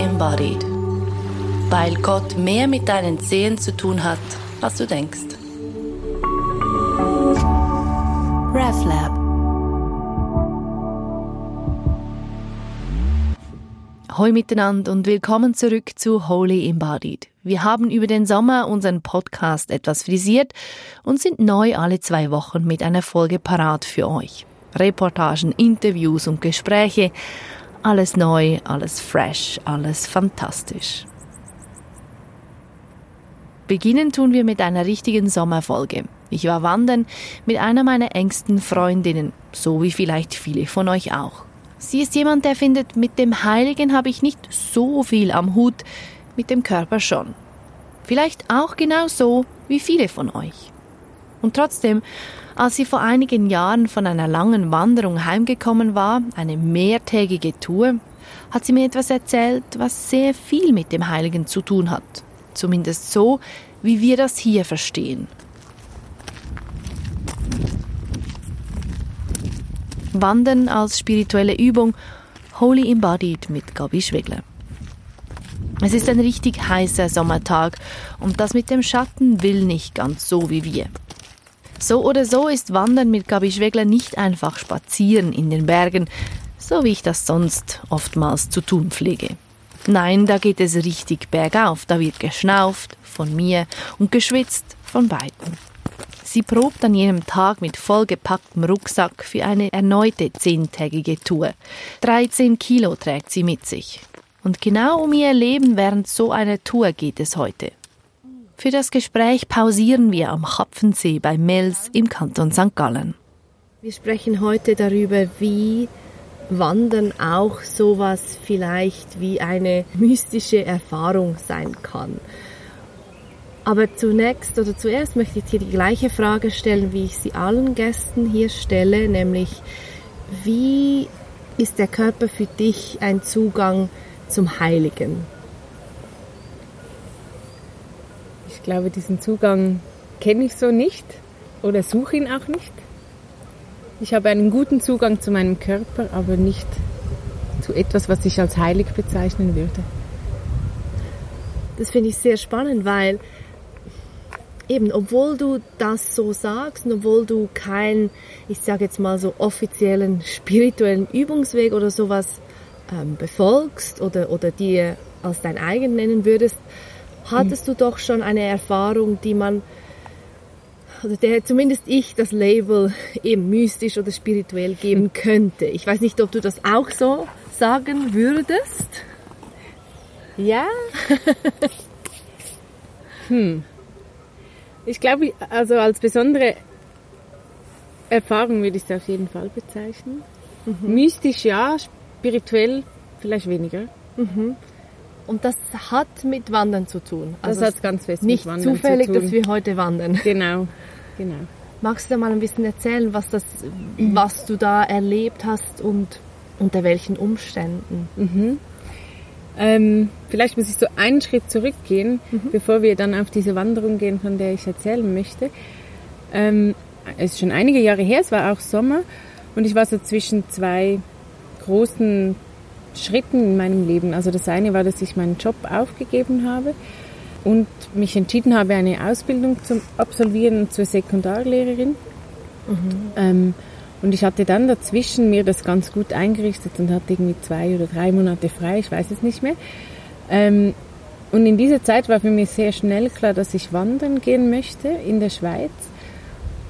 Embodied. Weil Gott mehr mit deinen Zehen zu tun hat, als du denkst. RefLab Hoi miteinander und willkommen zurück zu Holy Embodied. Wir haben über den Sommer unseren Podcast etwas frisiert und sind neu alle zwei Wochen mit einer Folge parat für euch. Reportagen, Interviews und Gespräche. Alles neu, alles fresh, alles fantastisch. Beginnen tun wir mit einer richtigen Sommerfolge. Ich war wandern mit einer meiner engsten Freundinnen, so wie vielleicht viele von euch auch. Sie ist jemand, der findet, mit dem Heiligen habe ich nicht so viel am Hut, mit dem Körper schon. Vielleicht auch genau so wie viele von euch. Und trotzdem, als sie vor einigen Jahren von einer langen Wanderung heimgekommen war, eine mehrtägige Tour, hat sie mir etwas erzählt, was sehr viel mit dem Heiligen zu tun hat. Zumindest so, wie wir das hier verstehen. Wandern als spirituelle Übung, Holy Embodied mit Gabi Schwegler. Es ist ein richtig heißer Sommertag und das mit dem Schatten will nicht ganz so wie wir. So oder so ist Wandern mit Gabi Schwegler nicht einfach spazieren in den Bergen, so wie ich das sonst oftmals zu tun pflege. Nein, da geht es richtig bergauf, da wird geschnauft von mir und geschwitzt von beiden. Sie probt an jenem Tag mit vollgepacktem Rucksack für eine erneute zehntägige Tour. 13 Kilo trägt sie mit sich. Und genau um ihr Leben während so einer Tour geht es heute. Für das Gespräch pausieren wir am Kapfensee bei Mels im Kanton St. Gallen. Wir sprechen heute darüber, wie Wandern auch sowas vielleicht wie eine mystische Erfahrung sein kann. Aber zunächst oder zuerst möchte ich dir die gleiche Frage stellen, wie ich sie allen Gästen hier stelle, nämlich wie ist der Körper für dich ein Zugang zum Heiligen? Ich glaube, diesen Zugang kenne ich so nicht oder suche ihn auch nicht. Ich habe einen guten Zugang zu meinem Körper, aber nicht zu etwas, was ich als heilig bezeichnen würde. Das finde ich sehr spannend, weil eben, obwohl du das so sagst und obwohl du keinen, ich sage jetzt mal so offiziellen spirituellen Übungsweg oder sowas ähm, befolgst oder, oder dir als dein eigen nennen würdest, hattest du doch schon eine Erfahrung, die man, oder der zumindest ich das Label eben mystisch oder spirituell geben könnte. Ich weiß nicht, ob du das auch so sagen würdest. Ja. hm. Ich glaube, also als besondere Erfahrung würde ich es auf jeden Fall bezeichnen. Mhm. Mystisch ja, spirituell vielleicht weniger. Mhm. Und das hat mit Wandern zu tun. Also das hat ganz fest mit Wandern zu tun. Nicht zufällig, dass wir heute wandern. Genau, genau. Magst du mal ein bisschen erzählen, was, das, was du da erlebt hast und unter welchen Umständen? Mhm. Ähm, vielleicht muss ich so einen Schritt zurückgehen, mhm. bevor wir dann auf diese Wanderung gehen, von der ich erzählen möchte. Ähm, es ist schon einige Jahre her, es war auch Sommer und ich war so zwischen zwei großen Schritten in meinem Leben. Also das eine war, dass ich meinen Job aufgegeben habe und mich entschieden habe, eine Ausbildung zu absolvieren zur Sekundarlehrerin. Mhm. Ähm, und ich hatte dann dazwischen mir das ganz gut eingerichtet und hatte irgendwie zwei oder drei Monate frei, ich weiß es nicht mehr. Ähm, und in dieser Zeit war für mich sehr schnell klar, dass ich wandern gehen möchte in der Schweiz.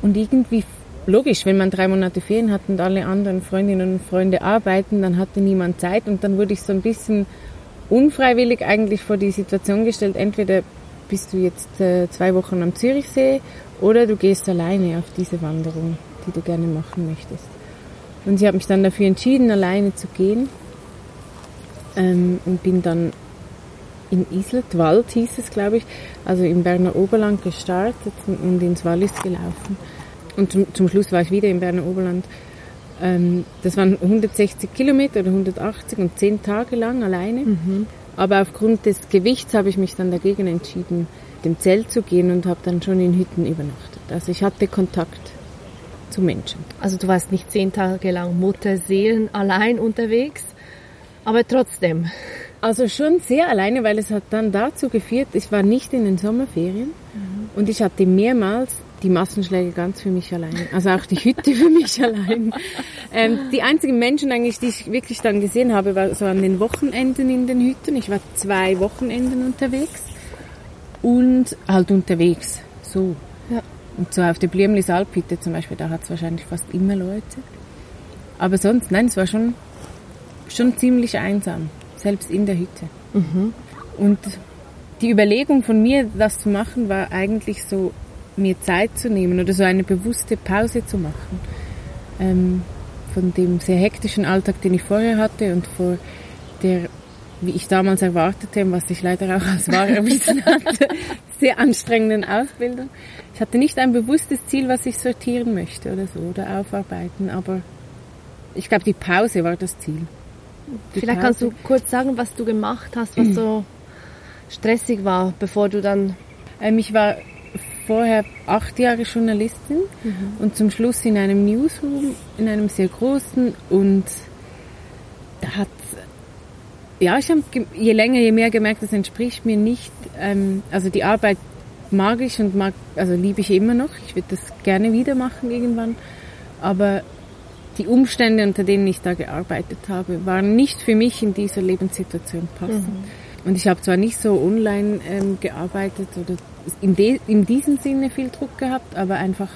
Und irgendwie, logisch, wenn man drei Monate Ferien hat und alle anderen Freundinnen und Freunde arbeiten, dann hatte niemand Zeit und dann wurde ich so ein bisschen unfreiwillig eigentlich vor die Situation gestellt, entweder bist du jetzt äh, zwei Wochen am Zürichsee oder du gehst alleine auf diese Wanderung die du gerne machen möchtest. Und ich habe mich dann dafür entschieden, alleine zu gehen ähm, und bin dann in Isletwald, hieß es glaube ich, also im Berner Oberland gestartet und ins Wallis gelaufen. Und zum, zum Schluss war ich wieder im Berner Oberland. Ähm, das waren 160 Kilometer oder 180 und zehn Tage lang alleine. Mhm. Aber aufgrund des Gewichts habe ich mich dann dagegen entschieden, dem Zelt zu gehen und habe dann schon in Hütten übernachtet. Also ich hatte Kontakt zu Menschen. Also du warst nicht zehn Tage lang Mutterseelen allein unterwegs, aber trotzdem. Also schon sehr alleine, weil es hat dann dazu geführt, ich war nicht in den Sommerferien mhm. und ich hatte mehrmals die Massenschläge ganz für mich allein. Also auch die Hütte für mich allein. Ähm, die einzigen Menschen eigentlich, die ich wirklich dann gesehen habe, war so an den Wochenenden in den Hütten. Ich war zwei Wochenenden unterwegs und halt unterwegs. So. Ja. Und so auf der Bliemlis Alphütte zum Beispiel, da hat es wahrscheinlich fast immer Leute. Aber sonst, nein, es war schon, schon ziemlich einsam selbst in der Hütte. Mhm. Und die Überlegung von mir, das zu machen, war eigentlich so, mir Zeit zu nehmen oder so eine bewusste Pause zu machen. Ähm, von dem sehr hektischen Alltag, den ich vorher hatte und vor der, wie ich damals erwartete, was ich leider auch als wahr erwiesen hatte, sehr anstrengenden Ausbildung. Ich hatte nicht ein bewusstes Ziel, was ich sortieren möchte oder so oder aufarbeiten, aber ich glaube, die Pause war das Ziel. Vielleicht kannst du kurz sagen, was du gemacht hast, was so stressig war, bevor du dann... Ähm, ich war vorher acht Jahre Journalistin mhm. und zum Schluss in einem Newsroom, in einem sehr großen und da hat ja, ich habe je länger, je mehr gemerkt, das entspricht mir nicht. Ähm, also die Arbeit mag ich und mag, also liebe ich immer noch. Ich würde das gerne wieder machen irgendwann. Aber die Umstände, unter denen ich da gearbeitet habe, waren nicht für mich in dieser Lebenssituation passend. Mhm. Und ich habe zwar nicht so online ähm, gearbeitet oder in, de, in diesem Sinne viel Druck gehabt, aber einfach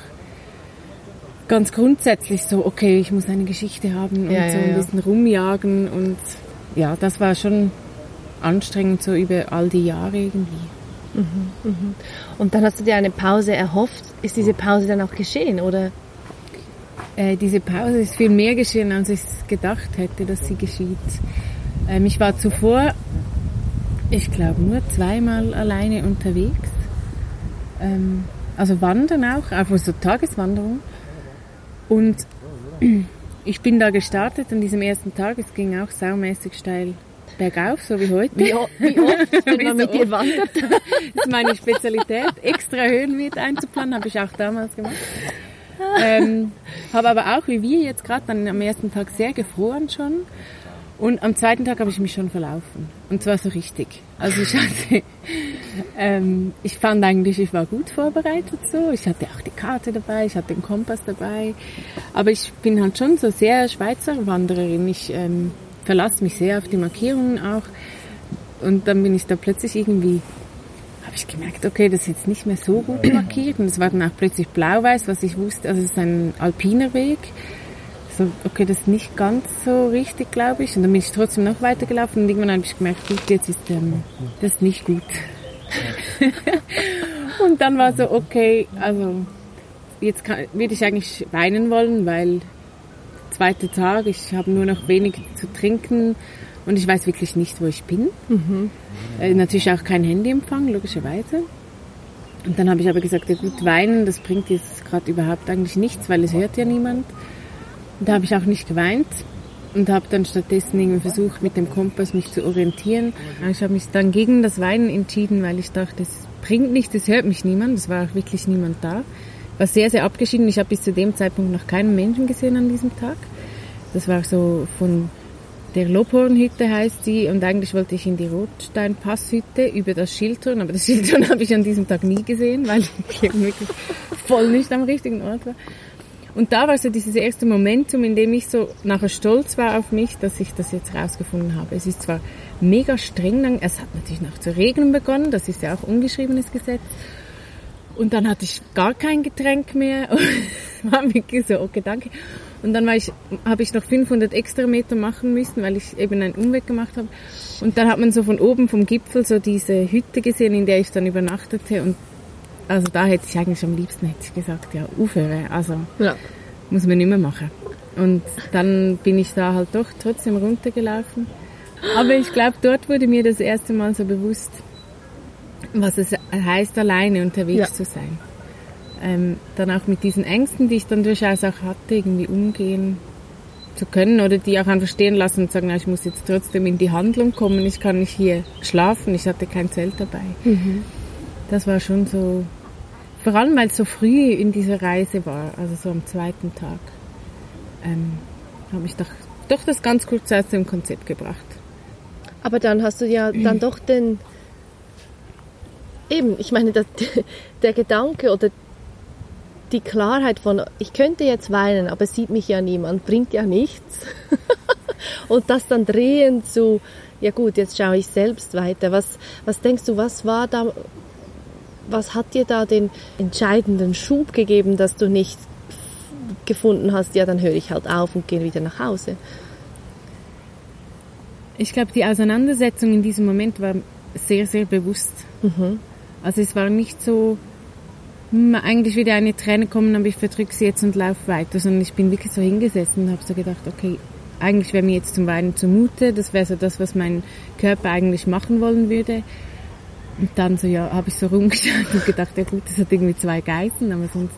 ganz grundsätzlich so, okay, ich muss eine Geschichte haben und ja, so ein ja. bisschen rumjagen und ja, das war schon anstrengend so über all die Jahre irgendwie. Mhm, mhm. Und dann hast du dir eine Pause erhofft. Ist diese Pause dann auch geschehen, oder? Äh, diese Pause ist viel mehr geschehen, als ich gedacht hätte, dass sie geschieht. Ähm, ich war zuvor, ich glaube, nur zweimal alleine unterwegs. Ähm, also wandern auch, einfach so Tageswanderung. Und ich bin da gestartet an diesem ersten Tag. Es ging auch saumäßig steil bergauf, so wie heute. Wie, wie oft, wenn man mit dir wandert? das ist meine Spezialität. Extra Höhenmeter einzuplanen, habe ich auch damals gemacht ähm, habe aber auch, wie wir jetzt gerade, dann am ersten Tag sehr gefroren schon. Und am zweiten Tag habe ich mich schon verlaufen. Und zwar so richtig. Also ich hatte, ähm, ich fand eigentlich, ich war gut vorbereitet so. Ich hatte auch die Karte dabei, ich hatte den Kompass dabei. Aber ich bin halt schon so sehr Schweizer Wandererin. Ich ähm, verlasse mich sehr auf die Markierungen auch. Und dann bin ich da plötzlich irgendwie habe ich gemerkt, okay, das ist jetzt nicht mehr so gut markiert. Und es war dann auch plötzlich blau-weiß, was ich wusste, also es ist ein alpiner Weg. So, okay, das ist nicht ganz so richtig, glaube ich. Und dann bin ich trotzdem noch weitergelaufen und irgendwann habe ich gemerkt, gut, jetzt ist ähm, das nicht gut. und dann war so, okay, also jetzt kann, würde ich eigentlich weinen wollen, weil zweiter Tag, ich habe nur noch wenig zu trinken und ich weiß wirklich nicht, wo ich bin. Mhm. Äh, natürlich auch kein Handyempfang, logischerweise. Und dann habe ich aber gesagt, ja gut, weinen, das bringt jetzt gerade überhaupt eigentlich nichts, weil es hört ja niemand. Da habe ich auch nicht geweint und habe dann stattdessen irgendwie versucht, mit dem Kompass mich zu orientieren. Ich habe mich dann gegen das Weinen entschieden, weil ich dachte, das bringt nichts, es hört mich niemand. Es war auch wirklich niemand da. War sehr, sehr abgeschieden. Ich habe bis zu dem Zeitpunkt noch keinen Menschen gesehen an diesem Tag. Das war so von der Lobhornhütte heißt sie und eigentlich wollte ich in die Rotsteinpasshütte über das Schildhorn, aber das Schildhorn habe ich an diesem Tag nie gesehen, weil ich wirklich voll nicht am richtigen Ort war. Und da war so dieses erste Momentum, in dem ich so nachher stolz war auf mich, dass ich das jetzt rausgefunden habe. Es ist zwar mega streng, es hat natürlich noch zu regnen begonnen, das ist ja auch ungeschriebenes Gesetz. Und dann hatte ich gar kein Getränk mehr. war wirklich so, okay, danke. Und dann war ich, habe ich noch 500 extra Meter machen müssen, weil ich eben einen Umweg gemacht habe. Und dann hat man so von oben vom Gipfel so diese Hütte gesehen, in der ich dann übernachtete. Und also da hätte ich eigentlich am liebsten hätte ich gesagt, ja, aufhöre. Also ja. muss man nicht mehr machen. Und dann bin ich da halt doch trotzdem runtergelaufen. Aber ich glaube, dort wurde mir das erste Mal so bewusst, was es heißt, alleine unterwegs ja. zu sein ähm, dann auch mit diesen Ängsten, die ich dann durchaus auch hatte, irgendwie umgehen zu können oder die auch einfach stehen lassen und sagen, na, ich muss jetzt trotzdem in die Handlung kommen, ich kann nicht hier schlafen, ich hatte kein Zelt dabei. Mhm. Das war schon so, vor allem weil es so früh in dieser Reise war, also so am zweiten Tag, ähm, habe ich doch, doch das ganz kurz aus dem Konzept gebracht. Aber dann hast du ja dann doch den, eben, ich meine, das, der Gedanke oder die Klarheit von, ich könnte jetzt weinen, aber sieht mich ja niemand, bringt ja nichts. Und das dann drehen zu, ja gut, jetzt schaue ich selbst weiter. Was, was denkst du, was war da, was hat dir da den entscheidenden Schub gegeben, dass du nicht gefunden hast, ja, dann höre ich halt auf und gehe wieder nach Hause? Ich glaube, die Auseinandersetzung in diesem Moment war sehr, sehr bewusst. Mhm. Also es war nicht so, hm, eigentlich wieder eine Träne kommen, aber ich verdrücke sie jetzt und laufe weiter, sondern ich bin wirklich so hingesessen und habe so gedacht, okay, eigentlich wäre mir jetzt zum Weinen zumute, das wäre so das, was mein Körper eigentlich machen wollen würde. Und dann so, ja, habe ich so rumgeschaut und gedacht, ja gut, das hat irgendwie zwei Geißen, aber sonst,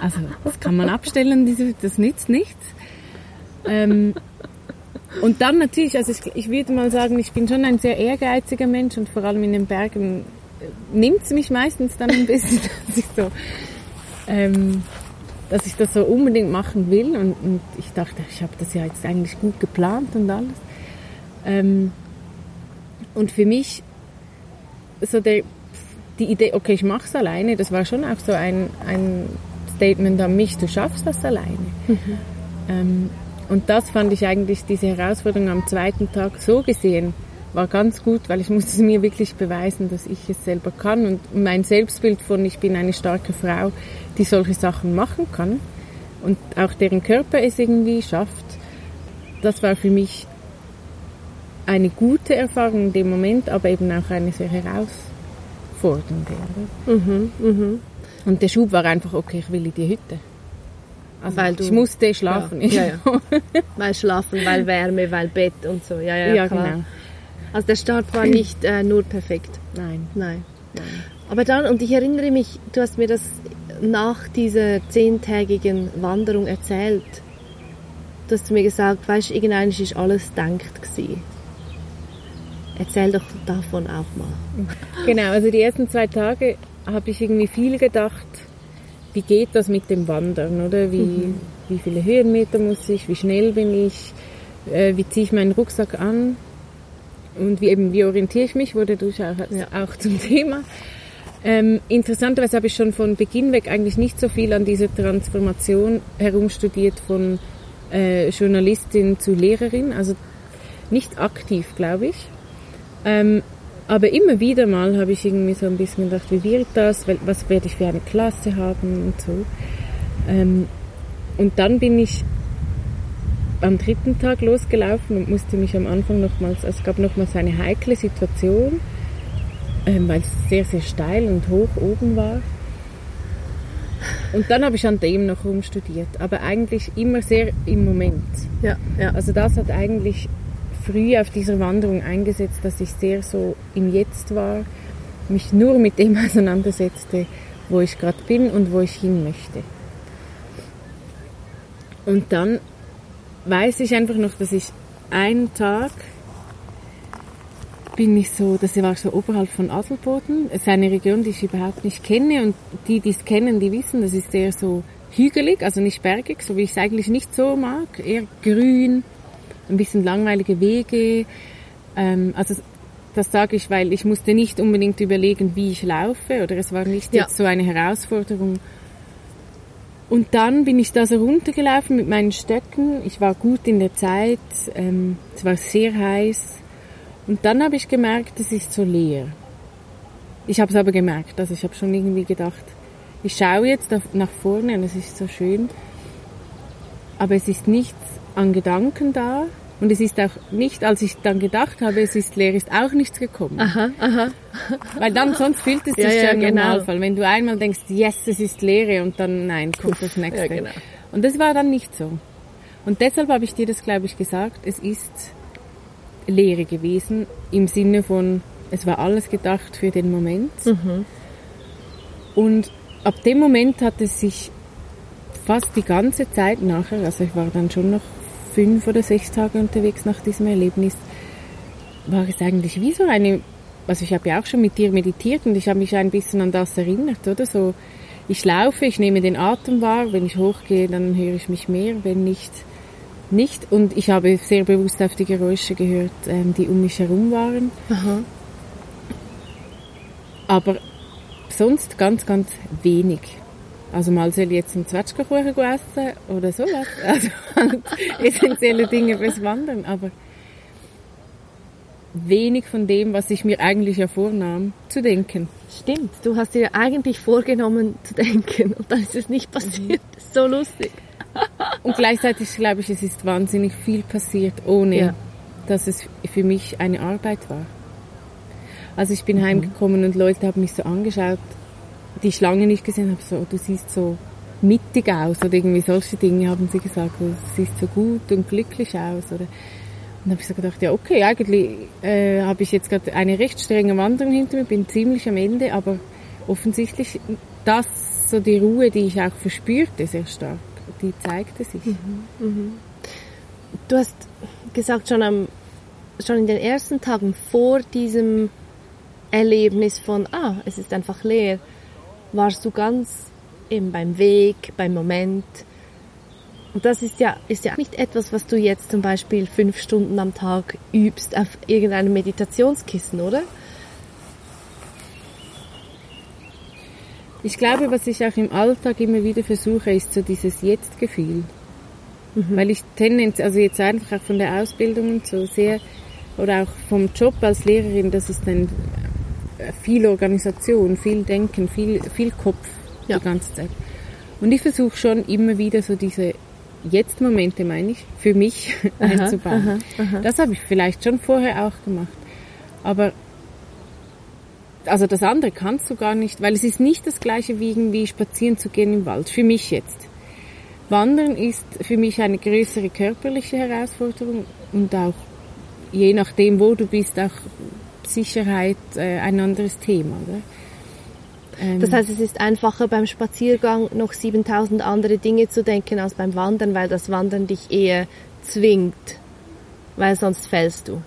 also das kann man abstellen, diese, das nützt nichts. Ähm, und dann natürlich, also ich, ich würde mal sagen, ich bin schon ein sehr ehrgeiziger Mensch und vor allem in den Bergen nimmt es mich meistens dann ein bisschen, dass ich so, ähm, dass ich das so unbedingt machen will und, und ich dachte, ich habe das ja jetzt eigentlich gut geplant und alles. Ähm, und für mich so der, die Idee, okay, ich mache es alleine, das war schon auch so ein, ein Statement an mich, du schaffst das alleine. Mhm. Ähm, und das fand ich eigentlich, diese Herausforderung am zweiten Tag so gesehen, war ganz gut, weil ich musste mir wirklich beweisen, dass ich es selber kann und mein Selbstbild von ich bin eine starke Frau, die solche Sachen machen kann und auch deren Körper es irgendwie schafft. Das war für mich eine gute Erfahrung in dem Moment, aber eben auch eine sehr herausfordernde. Mhm, mh. Und der Schub war einfach, okay, ich will in die Hütte. Also weil du, ich musste schlafen. Ja, ja, ja. weil schlafen, weil Wärme, weil Bett und so. Ja, ja, ja klar. genau. Also der Start war nicht äh, nur perfekt. Nein. Nein. Nein. Aber dann, und ich erinnere mich, du hast mir das nach dieser zehntägigen Wanderung erzählt. Du hast mir gesagt, weißt du, irgendwann ist alles denkt gewesen. Erzähl doch davon auch mal. Genau, also die ersten zwei Tage habe ich irgendwie viel gedacht, wie geht das mit dem Wandern, oder? Wie, mhm. wie viele Höhenmeter muss ich, wie schnell bin ich, äh, wie ziehe ich meinen Rucksack an und wie eben, wie orientiere ich mich, wurde durchaus ja. auch zum Thema. Ähm, interessanterweise habe ich schon von Beginn weg eigentlich nicht so viel an dieser Transformation herumstudiert von äh, Journalistin zu Lehrerin, also nicht aktiv, glaube ich. Ähm, aber immer wieder mal habe ich irgendwie so ein bisschen gedacht, wie wird das, was werde ich für eine Klasse haben und so. Ähm, und dann bin ich am dritten Tag losgelaufen und musste mich am Anfang nochmals, also es gab nochmals eine heikle Situation, ähm, weil es sehr, sehr steil und hoch oben war. Und dann habe ich an dem noch rumstudiert, aber eigentlich immer sehr im Moment. Ja, ja. Also das hat eigentlich früh auf dieser Wanderung eingesetzt, dass ich sehr so im Jetzt war, mich nur mit dem auseinandersetzte, wo ich gerade bin und wo ich hin möchte. Und dann weiß ich einfach noch, dass ich einen Tag bin ich so, das war so oberhalb von Adelboden. Es ist eine Region, die ich überhaupt nicht kenne und die, die es kennen, die wissen, das ist sehr so hügelig, also nicht bergig, so wie ich es eigentlich nicht so mag, eher grün, ein bisschen langweilige Wege. Ähm, also das sage ich, weil ich musste nicht unbedingt überlegen, wie ich laufe oder es war nicht ja. jetzt so eine Herausforderung. Und dann bin ich da so runtergelaufen mit meinen Stöcken. Ich war gut in der Zeit. Ähm, es war sehr heiß. Und dann habe ich gemerkt, es ist so leer. Ich habe es aber gemerkt. Also ich habe schon irgendwie gedacht, ich schaue jetzt nach vorne und es ist so schön. Aber es ist nichts an Gedanken da. Und es ist auch nicht, als ich dann gedacht habe, es ist leer, ist auch nichts gekommen. Aha, aha. Weil dann sonst fühlt es sich ja, ja, im genau. Normalfall. Wenn du einmal denkst, yes, es ist Leere und dann nein, kommt das nächste. Ja, genau. Und das war dann nicht so. Und deshalb habe ich dir das, glaube ich, gesagt, es ist Leere gewesen im Sinne von, es war alles gedacht für den Moment. Mhm. Und ab dem Moment hat es sich fast die ganze Zeit nachher, also ich war dann schon noch fünf oder sechs Tage unterwegs nach diesem Erlebnis, war es eigentlich wie so eine, also ich habe ja auch schon mit dir meditiert und ich habe mich ein bisschen an das erinnert, oder so. Ich laufe, ich nehme den Atem wahr, wenn ich hochgehe, dann höre ich mich mehr, wenn nicht, nicht. Und ich habe sehr bewusst auf die Geräusche gehört, ähm, die um mich herum waren. Aha. Aber sonst ganz, ganz wenig. Also mal soll ich jetzt einen Zwetschgenkuchen essen oder sowas. Also halt essentielle Dinge fürs Wandern, aber wenig von dem, was ich mir eigentlich ja vornahm, zu denken. Stimmt, du hast dir eigentlich vorgenommen zu denken und dann ist es nicht passiert. Ist so lustig. Und gleichzeitig glaube ich, es ist wahnsinnig viel passiert, ohne Ja. dass es für mich eine Arbeit war. Also ich bin Mhm. heimgekommen und Leute haben mich so angeschaut, die ich lange nicht gesehen habe, so, du siehst so mittig aus oder irgendwie solche Dinge haben sie gesagt, du siehst so gut und glücklich aus oder und dann habe ich so gedacht, ja okay, eigentlich äh, habe ich jetzt gerade eine recht strenge Wanderung hinter mir, bin ziemlich am Ende, aber offensichtlich das, so die Ruhe, die ich auch verspürte, sehr stark, die zeigte sich. Du hast gesagt, schon, am, schon in den ersten Tagen vor diesem Erlebnis von, ah, es ist einfach leer, warst du ganz eben beim Weg, beim Moment. Und das ist ja, ist ja nicht etwas, was du jetzt zum Beispiel fünf Stunden am Tag übst auf irgendeinem Meditationskissen, oder? Ich glaube, was ich auch im Alltag immer wieder versuche, ist so dieses Jetzt-Gefühl. Weil ich tendenz, also jetzt einfach auch von der Ausbildung und so sehr, oder auch vom Job als Lehrerin, das ist dann äh, viel Organisation, viel Denken, viel, viel Kopf Ja. die ganze Zeit. Und ich versuche schon immer wieder so diese Jetzt-Momente, meine ich, für mich einzubauen. Das habe ich vielleicht schon vorher auch gemacht. Aber also das andere kannst du gar nicht, weil es ist nicht das gleiche wie irgendwie spazieren zu gehen im Wald, für mich jetzt. Wandern ist für mich eine größere körperliche Herausforderung und auch je nachdem, wo du bist, auch Sicherheit äh, ein anderes Thema. Ähm, Das heißt, es ist einfacher beim Spaziergang noch 7000 andere Dinge zu denken als beim Wandern, weil das Wandern dich eher zwingt, weil sonst fällst du.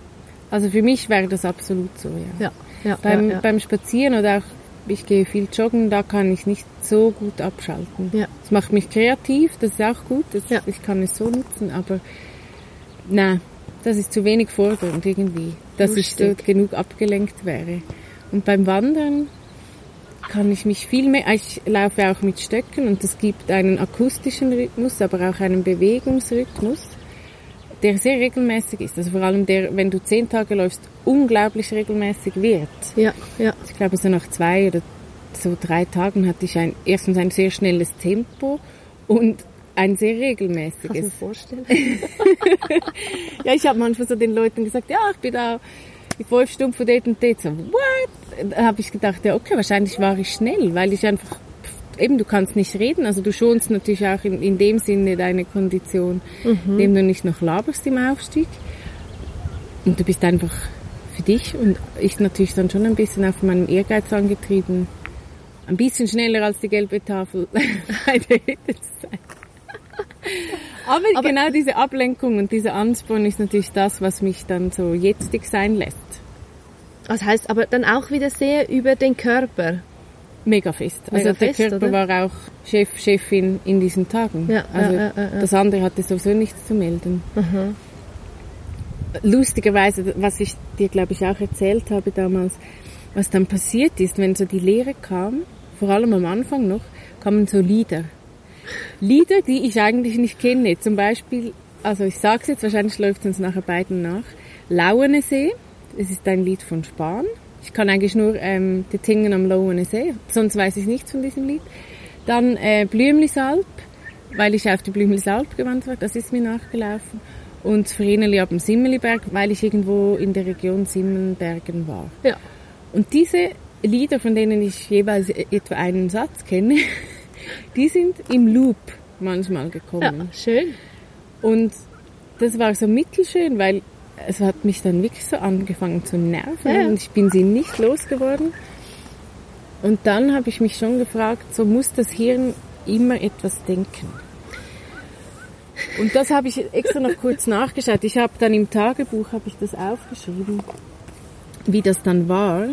also für mich wäre das absolut so, ja. Ja, ja, Beim, ja, beim Spazieren oder auch, ich gehe viel joggen, da kann ich nicht so gut abschalten. Ja. Es macht mich kreativ, das ist auch gut, das, Ja. ich kann es so nutzen, aber na, das ist zu wenig fordernd irgendwie, dass ich so Lustig. genug abgelenkt wäre. Und beim Wandern kann ich mich viel mehr, ich laufe auch mit Stöcken und es gibt einen akustischen Rhythmus, aber auch einen Bewegungsrhythmus, der sehr regelmäßig ist. Also vor allem der, wenn du zehn Tage läufst, unglaublich regelmäßig wird. ja, ja. Ich glaube, so nach zwei oder so drei Tagen hatte ich ein, erstens ein sehr schnelles Tempo und ein sehr Kannst du regelmäßiges. mir vorstellen? Ja, ich habe manchmal so den Leuten gesagt, ja, ich bin da fünf Stunden von dort und dort. So, what? Da habe ich gedacht, ja, okay, wahrscheinlich war ich schnell, weil ich einfach, eben, du kannst nicht reden, also du schonst natürlich auch in, in dem Sinne deine Kondition, indem du nicht noch laberst im Aufstieg. Und du bist einfach für dich und ich natürlich dann schon ein bisschen auf meinen Ehrgeiz angetrieben, ein bisschen schneller als die gelbe Tafel bei der Hütte zu sein. Aber, Aber- genau diese Ablenkung und dieser Ansporn ist natürlich das, was mich dann so jetztig sein lässt. Das heißt aber dann auch wieder sehr über den Körper. Mega fest. Mega also der fest, Körper oder? war auch Chef, Chefin in diesen Tagen. Ja, also ja, ja, das andere hatte sowieso nichts zu melden. Lustigerweise, was ich dir glaube ich auch erzählt habe damals, was dann passiert ist, wenn so die Lehre kam, vor allem am Anfang noch, kamen so Lieder. Lieder, die ich eigentlich nicht kenne. Zum Beispiel, also ich sag's jetzt, wahrscheinlich läuft es uns nachher beiden nach. Lauenesee, es ist ein Lied von Spahn. Ich kann eigentlich nur ähm, die Tingen am Lauenesee, sonst weiß ich nichts von diesem Lied. Dann äh, Blümlisalp, weil ich auf die Blümlisalp gewandt war, das ist mir nachgelaufen. Und Vreneli ab dem Simmeliberg, weil ich irgendwo in der Region Simmenbergen war. Ja. Und diese Lieder, von denen ich jeweils etwa einen Satz kenne, die sind im Loop manchmal Ja, gekommen. schön. Und das war so mittelschön, weil es hat mich dann wirklich so angefangen zu nerven Ja. und ich bin sie nicht losgeworden. Und dann habe ich mich schon gefragt, so muss das Hirn immer etwas denken. Und das habe ich extra noch kurz nachgeschaut. Ich habe dann im Tagebuch habe ich das aufgeschrieben, wie das dann war.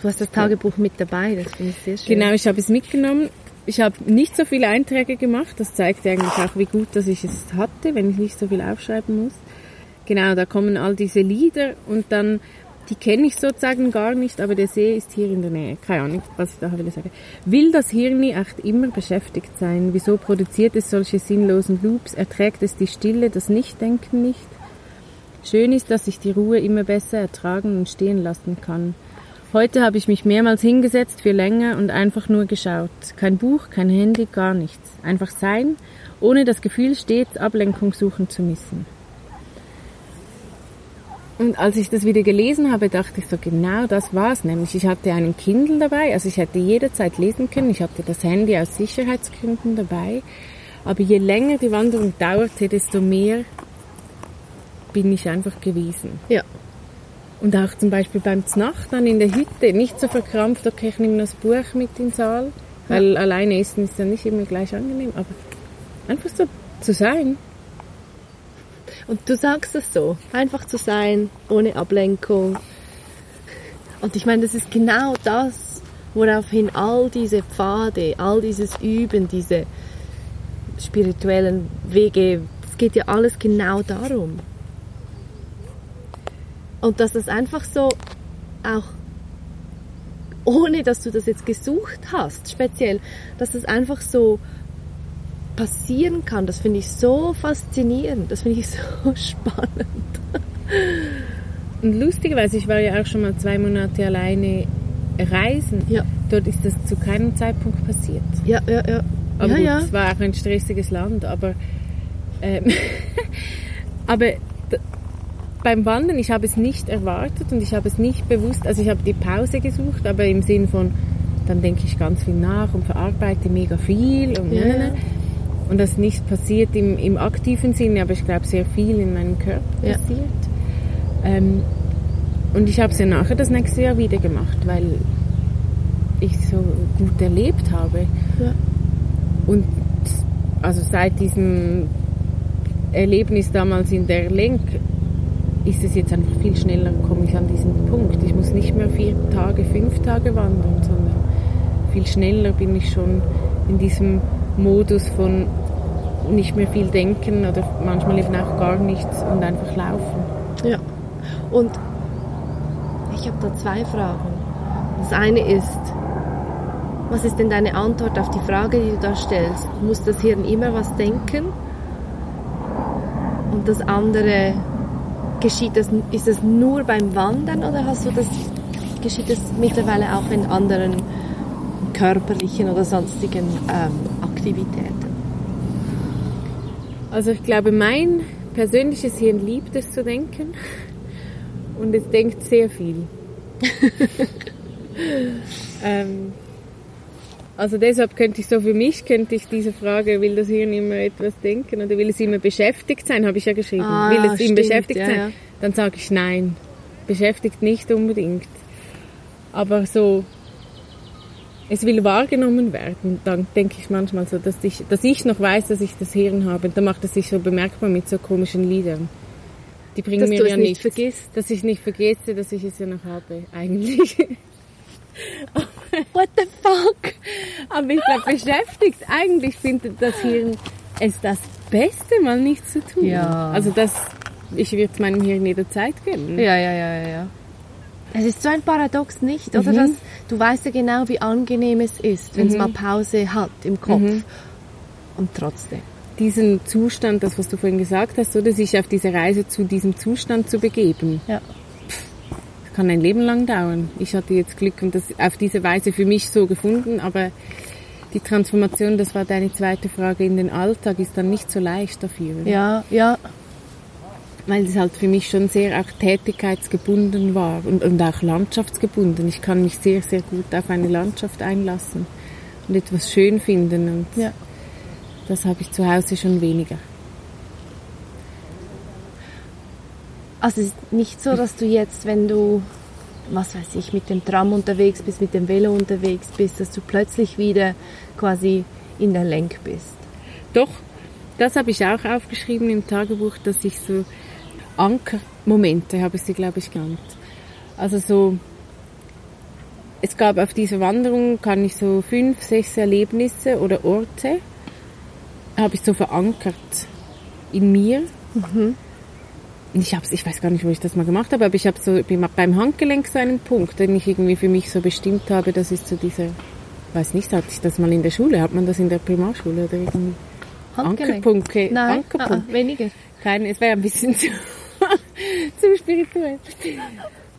Du hast das Tagebuch mit dabei, das finde ich sehr schön. Genau, ich habe es mitgenommen ich habe nicht so viele Einträge gemacht. Das zeigt eigentlich auch, wie gut, dass ich es hatte, wenn ich nicht so viel aufschreiben muss. Genau, da kommen all diese Lieder und dann, die kenne ich sozusagen gar nicht, aber der See ist hier in der Nähe. Keine Ahnung, was ich da will sagen. Will das Hirn echt immer beschäftigt sein? Wieso produziert es solche sinnlosen Loops? Erträgt es die Stille, das Nichtdenken nicht? Schön ist, dass ich die Ruhe immer besser ertragen und stehen lassen kann. Heute habe ich mich mehrmals hingesetzt für länger und einfach nur geschaut. Kein Buch, kein Handy, gar nichts. Einfach sein, ohne das Gefühl stets Ablenkung suchen zu müssen. Und als ich das wieder gelesen habe, dachte ich so, genau das war's. Nämlich, ich hatte einen Kindle dabei, also ich hätte jederzeit lesen können. Ich hatte das Handy aus Sicherheitsgründen dabei. Aber je länger die Wanderung dauerte, desto mehr bin ich einfach gewesen. Ja. Und auch zum Beispiel beim Znacht dann in der Hütte, nicht so verkrampft, okay, ich nehme das Buch mit in den Saal, weil ja. alleine essen ist ja nicht immer gleich angenehm, aber einfach so zu sein. Und du sagst es so, einfach zu sein, ohne Ablenkung. Und ich meine, das ist genau das, woraufhin all diese Pfade, all dieses Üben, diese spirituellen Wege, es geht ja alles genau darum. Und dass das einfach so auch ohne dass du das jetzt gesucht hast, speziell, dass das einfach so passieren kann, das finde ich so faszinierend, das finde ich so spannend. Und lustigerweise, ich war ja auch schon mal zwei Monate alleine reisen. Ja. Dort ist das zu keinem Zeitpunkt passiert. Ja, ja, ja. Aber ja, gut, ja. es war auch ein stressiges Land, aber ähm, aber beim Wandern, ich habe es nicht erwartet und ich habe es nicht bewusst, also ich habe die Pause gesucht, aber im Sinn von, dann denke ich ganz viel nach und verarbeite mega viel und, Ja, ne, und das nicht passiert im, im aktiven Sinne, aber ich glaube sehr viel in meinem Körper Ja. passiert. Ähm, und ich habe es ja nachher das nächste Jahr wieder gemacht, weil ich so gut erlebt habe. Ja. Und also seit diesem Erlebnis damals in der Lenk ist es jetzt einfach viel schneller, komme ich an diesen Punkt. Ich muss nicht mehr vier Tage, fünf Tage wandern, sondern viel schneller bin ich schon in diesem Modus von nicht mehr viel denken oder manchmal eben auch gar nichts und einfach laufen. Ja. Und ich habe da zwei Fragen. Das eine ist, was ist denn deine Antwort auf die Frage, die du da stellst? Muss das Hirn immer was denken? Und das andere, geschieht das, ist das nur beim Wandern oder hast du das, geschieht das mittlerweile auch in anderen körperlichen oder sonstigen ähm, Aktivitäten? Also ich glaube, mein persönliches Hirn liebt es zu denken und es denkt sehr viel. ähm, also deshalb könnte ich so für mich, könnte ich diese Frage, will das Hirn immer etwas denken oder will es immer beschäftigt sein, habe ich ja geschrieben. Ah, will es ihm stimmt, beschäftigt ja, sein? ja. Dann sage ich nein. Beschäftigt nicht unbedingt. Aber so, es will wahrgenommen werden. Dann denke ich manchmal so, dass ich, dass ich noch weiß, dass ich das Hirn habe. Da macht es sich so bemerkbar mit so komischen Liedern. Die bringen Dass mir du es ja nicht nichts. vergisst. Dass ich nicht vergesse, dass ich es ja noch habe, eigentlich. What the fuck? Aber ich glaube, beschäftigt, eigentlich findet das Hirn es das Beste, mal nichts zu tun. Ja. Also das, ich würde es meinem Hirn jederzeit gönnen. Ja, ja, ja, ja, ja. Es ist so ein Paradox, nicht? Oder Mhm. dass du weißt ja genau, wie angenehm es ist, wenn es Mhm. mal Pause hat im Kopf. Mhm. Und trotzdem. Diesen Zustand, das was du vorhin gesagt hast, oder sich auf diese Reise zu diesem Zustand zu begeben. Ja. Das kann ein Leben lang dauern. Ich hatte jetzt Glück und das auf diese Weise für mich so gefunden, aber die Transformation, das war deine zweite Frage, in den Alltag ist dann nicht so leicht dafür. Ja, ja. weil es halt für mich schon sehr auch tätigkeitsgebunden war und, und auch landschaftsgebunden. Ich kann mich sehr, sehr gut auf eine Landschaft einlassen und etwas schön finden und Ja. das habe ich zu Hause schon weniger. Also es ist nicht so, dass du jetzt, wenn du, was weiß ich, mit dem Tram unterwegs bist, mit dem Velo unterwegs bist, dass du plötzlich wieder quasi in der Lenk bist. Doch, das habe ich auch aufgeschrieben im Tagebuch, dass ich so Ankermomente, habe ich sie, glaube ich, genannt. Also so es gab auf dieser Wanderung, kann ich so fünf, sechs Erlebnisse oder Orte, habe ich so verankert in mir. Mhm. Ich hab's, ich weiß gar nicht, wo ich das mal gemacht habe, aber ich habe so beim Handgelenk so einen Punkt, den ich irgendwie für mich so bestimmt habe. Das ist so dieser, weiß nicht, hatte ich das mal in der Schule? Hat man das in der Primarschule oder irgendwie? Handgelenk? Ankerpunkte. Nein, Ankerpunkt. ah, ah, weniger. Keine, es wäre ein bisschen zu, zu spirituell.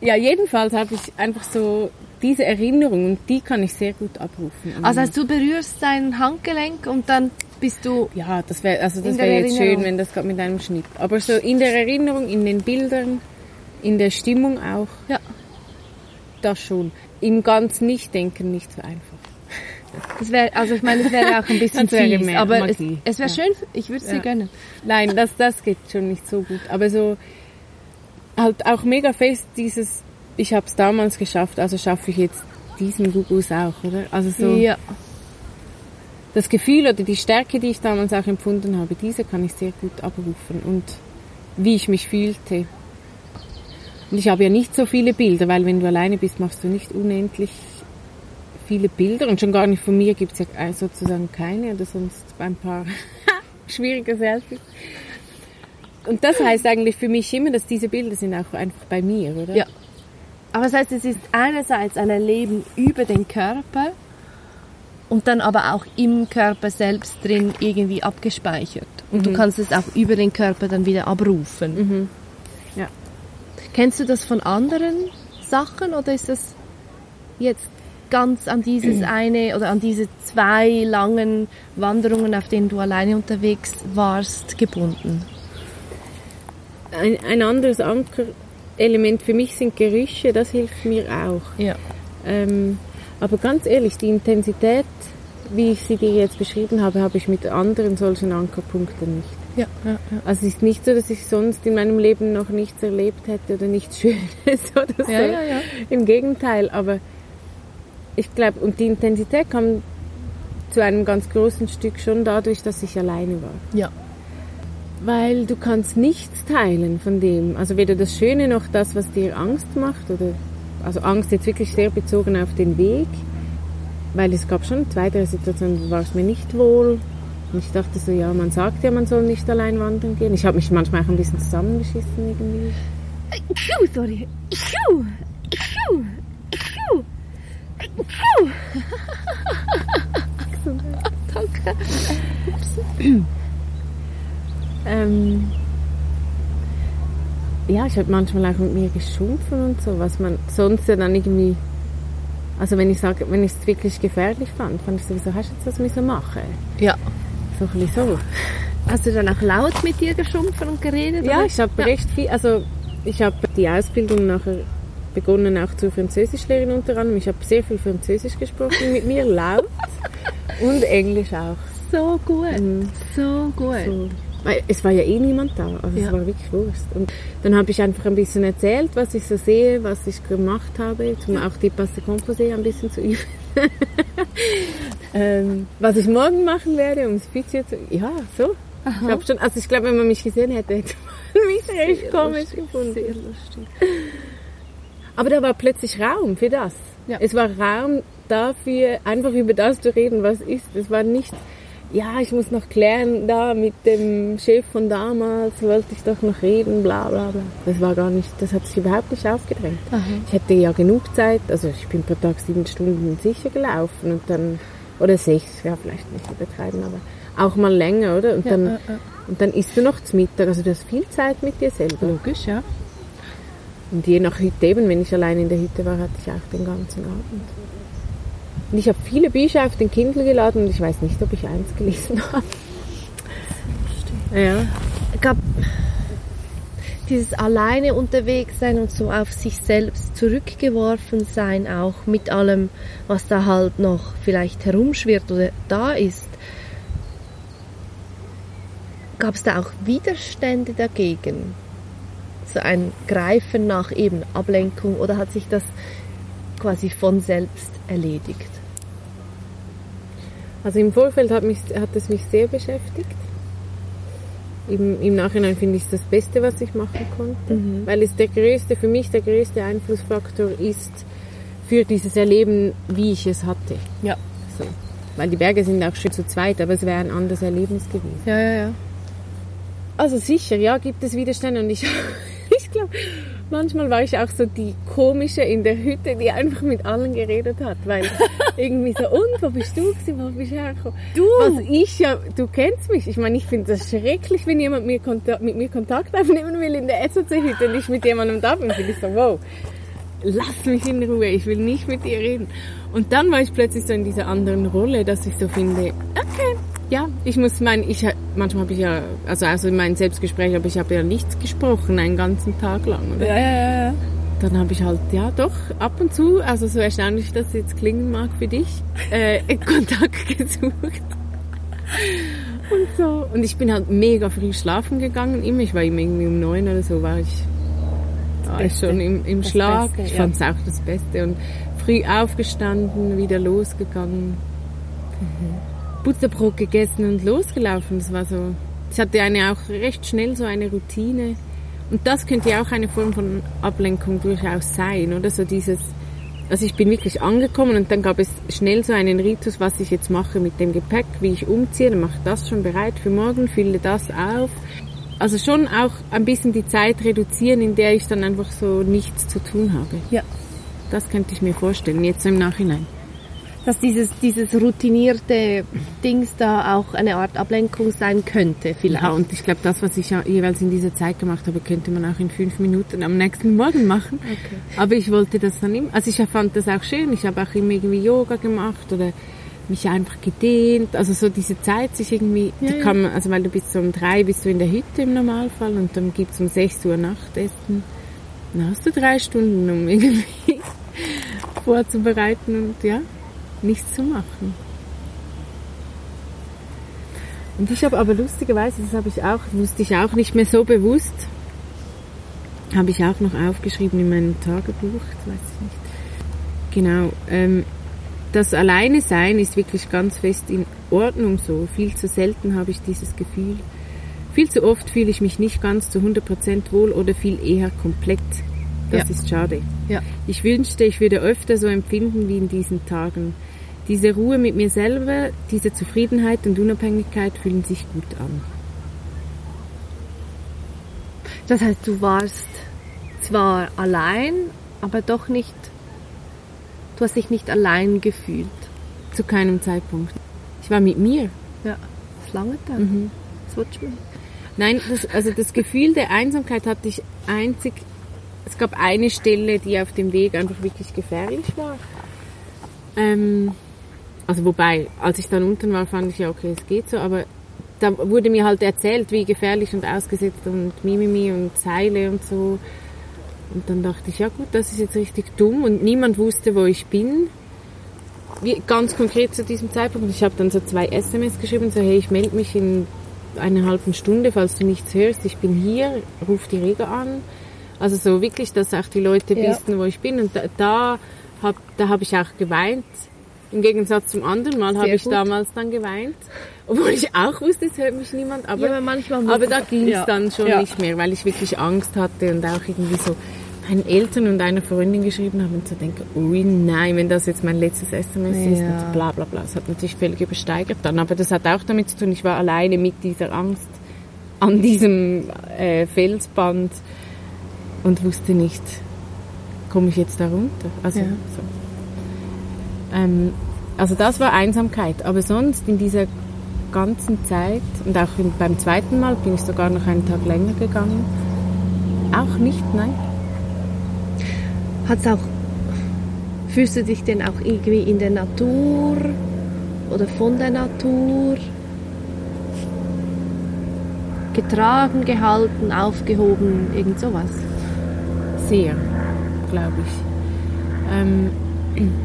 Ja, jedenfalls habe ich einfach so diese Erinnerung und die kann ich sehr gut abrufen. Also heißt, du berührst dein Handgelenk und dann bist du ja, das wäre also das wäre jetzt schön, wenn das gerade mit einem Schnitt. Aber so in der Erinnerung, in den Bildern, in der Stimmung auch, ja. das schon. Im ganz Nicht-Denken nicht so einfach. Das wäre, also ich meine, es wäre auch ein bisschen fies, mehr aber es, Magie. es wäre Ja. schön, ich würde es dir Ja. gönnen. Nein, das, das geht schon nicht so gut. Aber so halt auch mega fest dieses, ich habe es damals geschafft, also schaffe ich jetzt diesen Gugus auch, oder? Also so Ja. Das Gefühl oder die Stärke, die ich damals auch empfunden habe, diese kann ich sehr gut abrufen und wie ich mich fühlte. Und ich habe ja nicht so viele Bilder, weil wenn du alleine bist, machst du nicht unendlich viele Bilder und schon gar nicht von mir gibt es ja äh, sozusagen keine oder sonst ein paar schwierige Selfies. Und das heißt eigentlich für mich immer, dass diese Bilder sind auch einfach bei mir, oder? Ja. Aber das heißt, es ist einerseits ein Erleben über den Körper und dann aber auch im Körper selbst drin irgendwie abgespeichert. Und du kannst es auch über den Körper dann wieder abrufen. Ja. Kennst du das von anderen Sachen oder ist das jetzt ganz an dieses eine oder an diese zwei langen Wanderungen, auf denen du alleine unterwegs warst, gebunden? Ein, ein anderes Ankerelement für mich sind Gerüche, das hilft mir auch. Ja. Ähm, aber ganz ehrlich, die Intensität, wie ich sie dir jetzt beschrieben habe, habe ich mit anderen solchen Ankerpunkten nicht. Ja, ja, ja. Also es ist nicht so, dass ich sonst in meinem Leben noch nichts erlebt hätte oder nichts Schönes oder so. Ja, ja, ja. Im Gegenteil, aber ich glaube, und die Intensität kam zu einem ganz großen Stück schon dadurch, dass ich alleine war. ja. Weil du kannst nichts teilen von dem. Also weder das Schöne noch das, was dir Angst macht. Oder, also Angst jetzt wirklich sehr bezogen auf den Weg. Weil es gab schon zwei, drei Situationen, wo war es mir nicht wohl. Und ich dachte so, ja, man sagt ja, man soll nicht allein wandern gehen. Ich habe mich manchmal auch ein bisschen zusammengeschissen irgendwie. Sorry. Danke. Ähm, ja, ich habe manchmal auch mit mir geschumpfen und so, was man sonst ja dann irgendwie, also wenn ich sage, wenn ich es wirklich gefährlich fand, fand ich sowieso, hast du jetzt was müssen machen? Ja. So ein bisschen so. Hast du dann auch laut mit dir geschumpfen und geredet? Ja, oder? ich habe recht viel, also ich habe die Ausbildung nachher begonnen auch zur Französischlehrerin unter anderem. Ich habe sehr viel Französisch gesprochen mit mir, laut und Englisch auch. so gut. Mhm. So gut. So. Weil es war ja eh niemand da, also Ja. es war wirklich Wurst. Und dann habe ich einfach ein bisschen erzählt, was ich so sehe, was ich gemacht habe, um auch die Passe Composé ein bisschen zu üben. ähm, was ich morgen machen werde, um das Physio zu... Ja, so. Ich glaube schon, also ich glaube, wenn man mich gesehen hätte, hätte man mich recht komisch gefunden. Sehr lustig. Aber da war plötzlich Raum für das. Ja. Es war Raum dafür, einfach über das zu reden, was ist. Es war nicht, ja, ich muss noch klären, da mit dem Chef von damals wollte ich doch noch reden, bla bla bla. Das war gar nicht, das hat sich überhaupt nicht aufgedrängt. Ich hätte ja genug Zeit, also ich bin pro Tag sieben Stunden sicher gelaufen und dann, oder sechs, ja vielleicht nicht übertreiben, aber auch mal länger, oder? Und dann, und dann isst du noch zu Mittag, also du hast viel Zeit mit dir selber. Logisch, ja. Und je nach Hütte eben, wenn ich allein in der Hütte war, hatte ich auch den ganzen Abend. Und ich habe viele Bücher auf den Kindle geladen und ich weiß nicht, ob ich eins gelesen habe. Ja. gab dieses alleine unterwegs sein und so auf sich selbst zurückgeworfen sein, auch mit allem, was da halt noch vielleicht herumschwirrt oder da ist. Gab es da auch Widerstände dagegen? So ein Greifen nach eben Ablenkung oder hat sich das quasi von selbst erledigt? Also im Vorfeld hat, mich, hat es mich sehr beschäftigt. Im, Im Nachhinein finde ich es das Beste, was ich machen konnte. Weil es der größte, für mich der größte Einflussfaktor ist für dieses Erleben, wie ich es hatte. Ja. So. Weil die Berge sind auch schön zu zweit, aber es wäre ein anderes Erlebnis gewesen. Ja, ja, ja. Also sicher, ja, gibt es Widerstände und ich, ich glaube, manchmal war ich auch so die komische in der Hütte, die einfach mit allen geredet hat, weil irgendwie so, und wo bist du gewesen, wo bist du hergekommen? Du! Was ich ja, du kennst mich, ich meine, ich finde das schrecklich, wenn jemand mir Kontakt, mit mir Kontakt aufnehmen will in der SAC-Hütte und ich mit jemandem da bin, finde ich so, wow, lass mich in Ruhe, ich will nicht mit dir reden. Und dann war ich plötzlich so in dieser anderen Rolle, dass ich so finde, okay, ja, ich muss mein, ich manchmal habe ich ja, also also in meinem Selbstgespräch, aber ich habe ja nichts gesprochen einen ganzen Tag lang, oder? Ja, ja, ja. Dann habe ich halt, ja doch, ab und zu, also so erstaunlich, dass es jetzt klingen mag für dich, äh, Kontakt gesucht. Und so. Und ich bin halt mega früh schlafen gegangen, immer. Ich war immer irgendwie um neun oder so, war ich, war ich schon im, im Das Schlag. Beste, ich ja. fand es auch das Beste. Und früh aufgestanden, wieder losgegangen. Butterbrot gegessen und losgelaufen. Das war so. Ich hatte eine auch recht schnell so eine Routine. Und das könnte ja auch eine Form von Ablenkung durchaus sein, oder? So dieses, also ich bin wirklich angekommen und dann gab es schnell so einen Ritus, was ich jetzt mache mit dem Gepäck, wie ich umziehe, dann mache ich das schon bereit für morgen, fülle das auf. Also schon auch ein bisschen die Zeit reduzieren, in der ich dann einfach so nichts zu tun habe. Ja. Das könnte ich mir vorstellen, jetzt so im Nachhinein. Dass dieses, dieses routinierte Dings da auch eine Art Ablenkung sein könnte, vielleicht. Ja, und ich glaube, das, was ich ja jeweils in dieser Zeit gemacht habe, könnte man auch in fünf Minuten am nächsten Morgen machen. Okay. Aber ich wollte das dann immer, also ich fand das auch schön. Ich habe auch immer irgendwie Yoga gemacht oder mich einfach gedehnt. Also so diese Zeit sich irgendwie, Ja, die kann man, also weil du bist so um drei bist du in der Hütte im Normalfall und dann gibt's um sechs Uhr Nachtessen. Dann hast du drei Stunden, um irgendwie vorzubereiten und ja, nichts zu machen. Und ich habe aber lustigerweise, das habe ich auch, wusste ich auch nicht mehr so bewusst, habe ich auch noch aufgeschrieben in meinem Tagebuch, das weiß ich nicht. Genau, ähm, das Alleine sein ist wirklich ganz fest in Ordnung so. Viel zu selten habe ich dieses Gefühl. Viel zu oft fühle ich mich nicht ganz zu 100% wohl oder viel eher komplett. Das Ja. ist schade. Ja. Ich wünschte, ich würde öfter so empfinden wie in diesen Tagen. Diese Ruhe mit mir selber, diese Zufriedenheit und Unabhängigkeit fühlen sich gut an. Das heißt, du warst zwar allein, aber doch nicht, du hast dich nicht allein gefühlt. Zu keinem Zeitpunkt. Ich war mit mir. Ja. Das lange dann. Mhm. Das du mir. Nein, das, also das Gefühl der Einsamkeit hatte ich einzig. Es gab eine Stelle, die auf dem Weg einfach wirklich gefährlich war. Ähm, also wobei, als ich dann unten war, fand ich ja okay, es geht so, aber da wurde mir halt erzählt, wie gefährlich und ausgesetzt und Mimimi und Seile und so. Und dann dachte ich, ja gut, das ist jetzt richtig dumm und niemand wusste, wo ich bin. Wie, ganz konkret zu diesem Zeitpunkt. Ich habe dann so zwei SMS geschrieben, so hey, ich melde mich in einer halben Stunde, falls du nichts hörst. Ich bin hier, ruf die Rega an. Also so wirklich, dass auch die Leute Ja. wissen, wo ich bin. Und da, da habe da hab ich auch geweint. Im Gegensatz zum anderen Mal habe ich gut. damals dann geweint. Obwohl ich auch wusste, es hört mich niemand. Aber, Ja, aber manchmal aber da ging es ja. dann schon Ja. nicht mehr, weil ich wirklich Angst hatte und auch irgendwie so meinen Eltern und einer Freundin geschrieben habe und zu denken, ui nein, wenn das jetzt mein letztes SMS ist und bla bla bla. Das hat natürlich völlig übersteigert dann, aber das hat auch damit zu tun, ich war alleine mit dieser Angst an diesem äh, Felsband und wusste nicht, komme ich jetzt da runter? Also, so. Ähm, also das war Einsamkeit, aber sonst in dieser ganzen Zeit und auch in, beim zweiten Mal bin ich sogar noch einen Tag länger gegangen. Auch nicht, nein. Hat's auch, fühlst du dich denn auch irgendwie in der Natur oder von der Natur getragen, gehalten, aufgehoben, irgend sowas? Sehr, glaube ich. Ähm,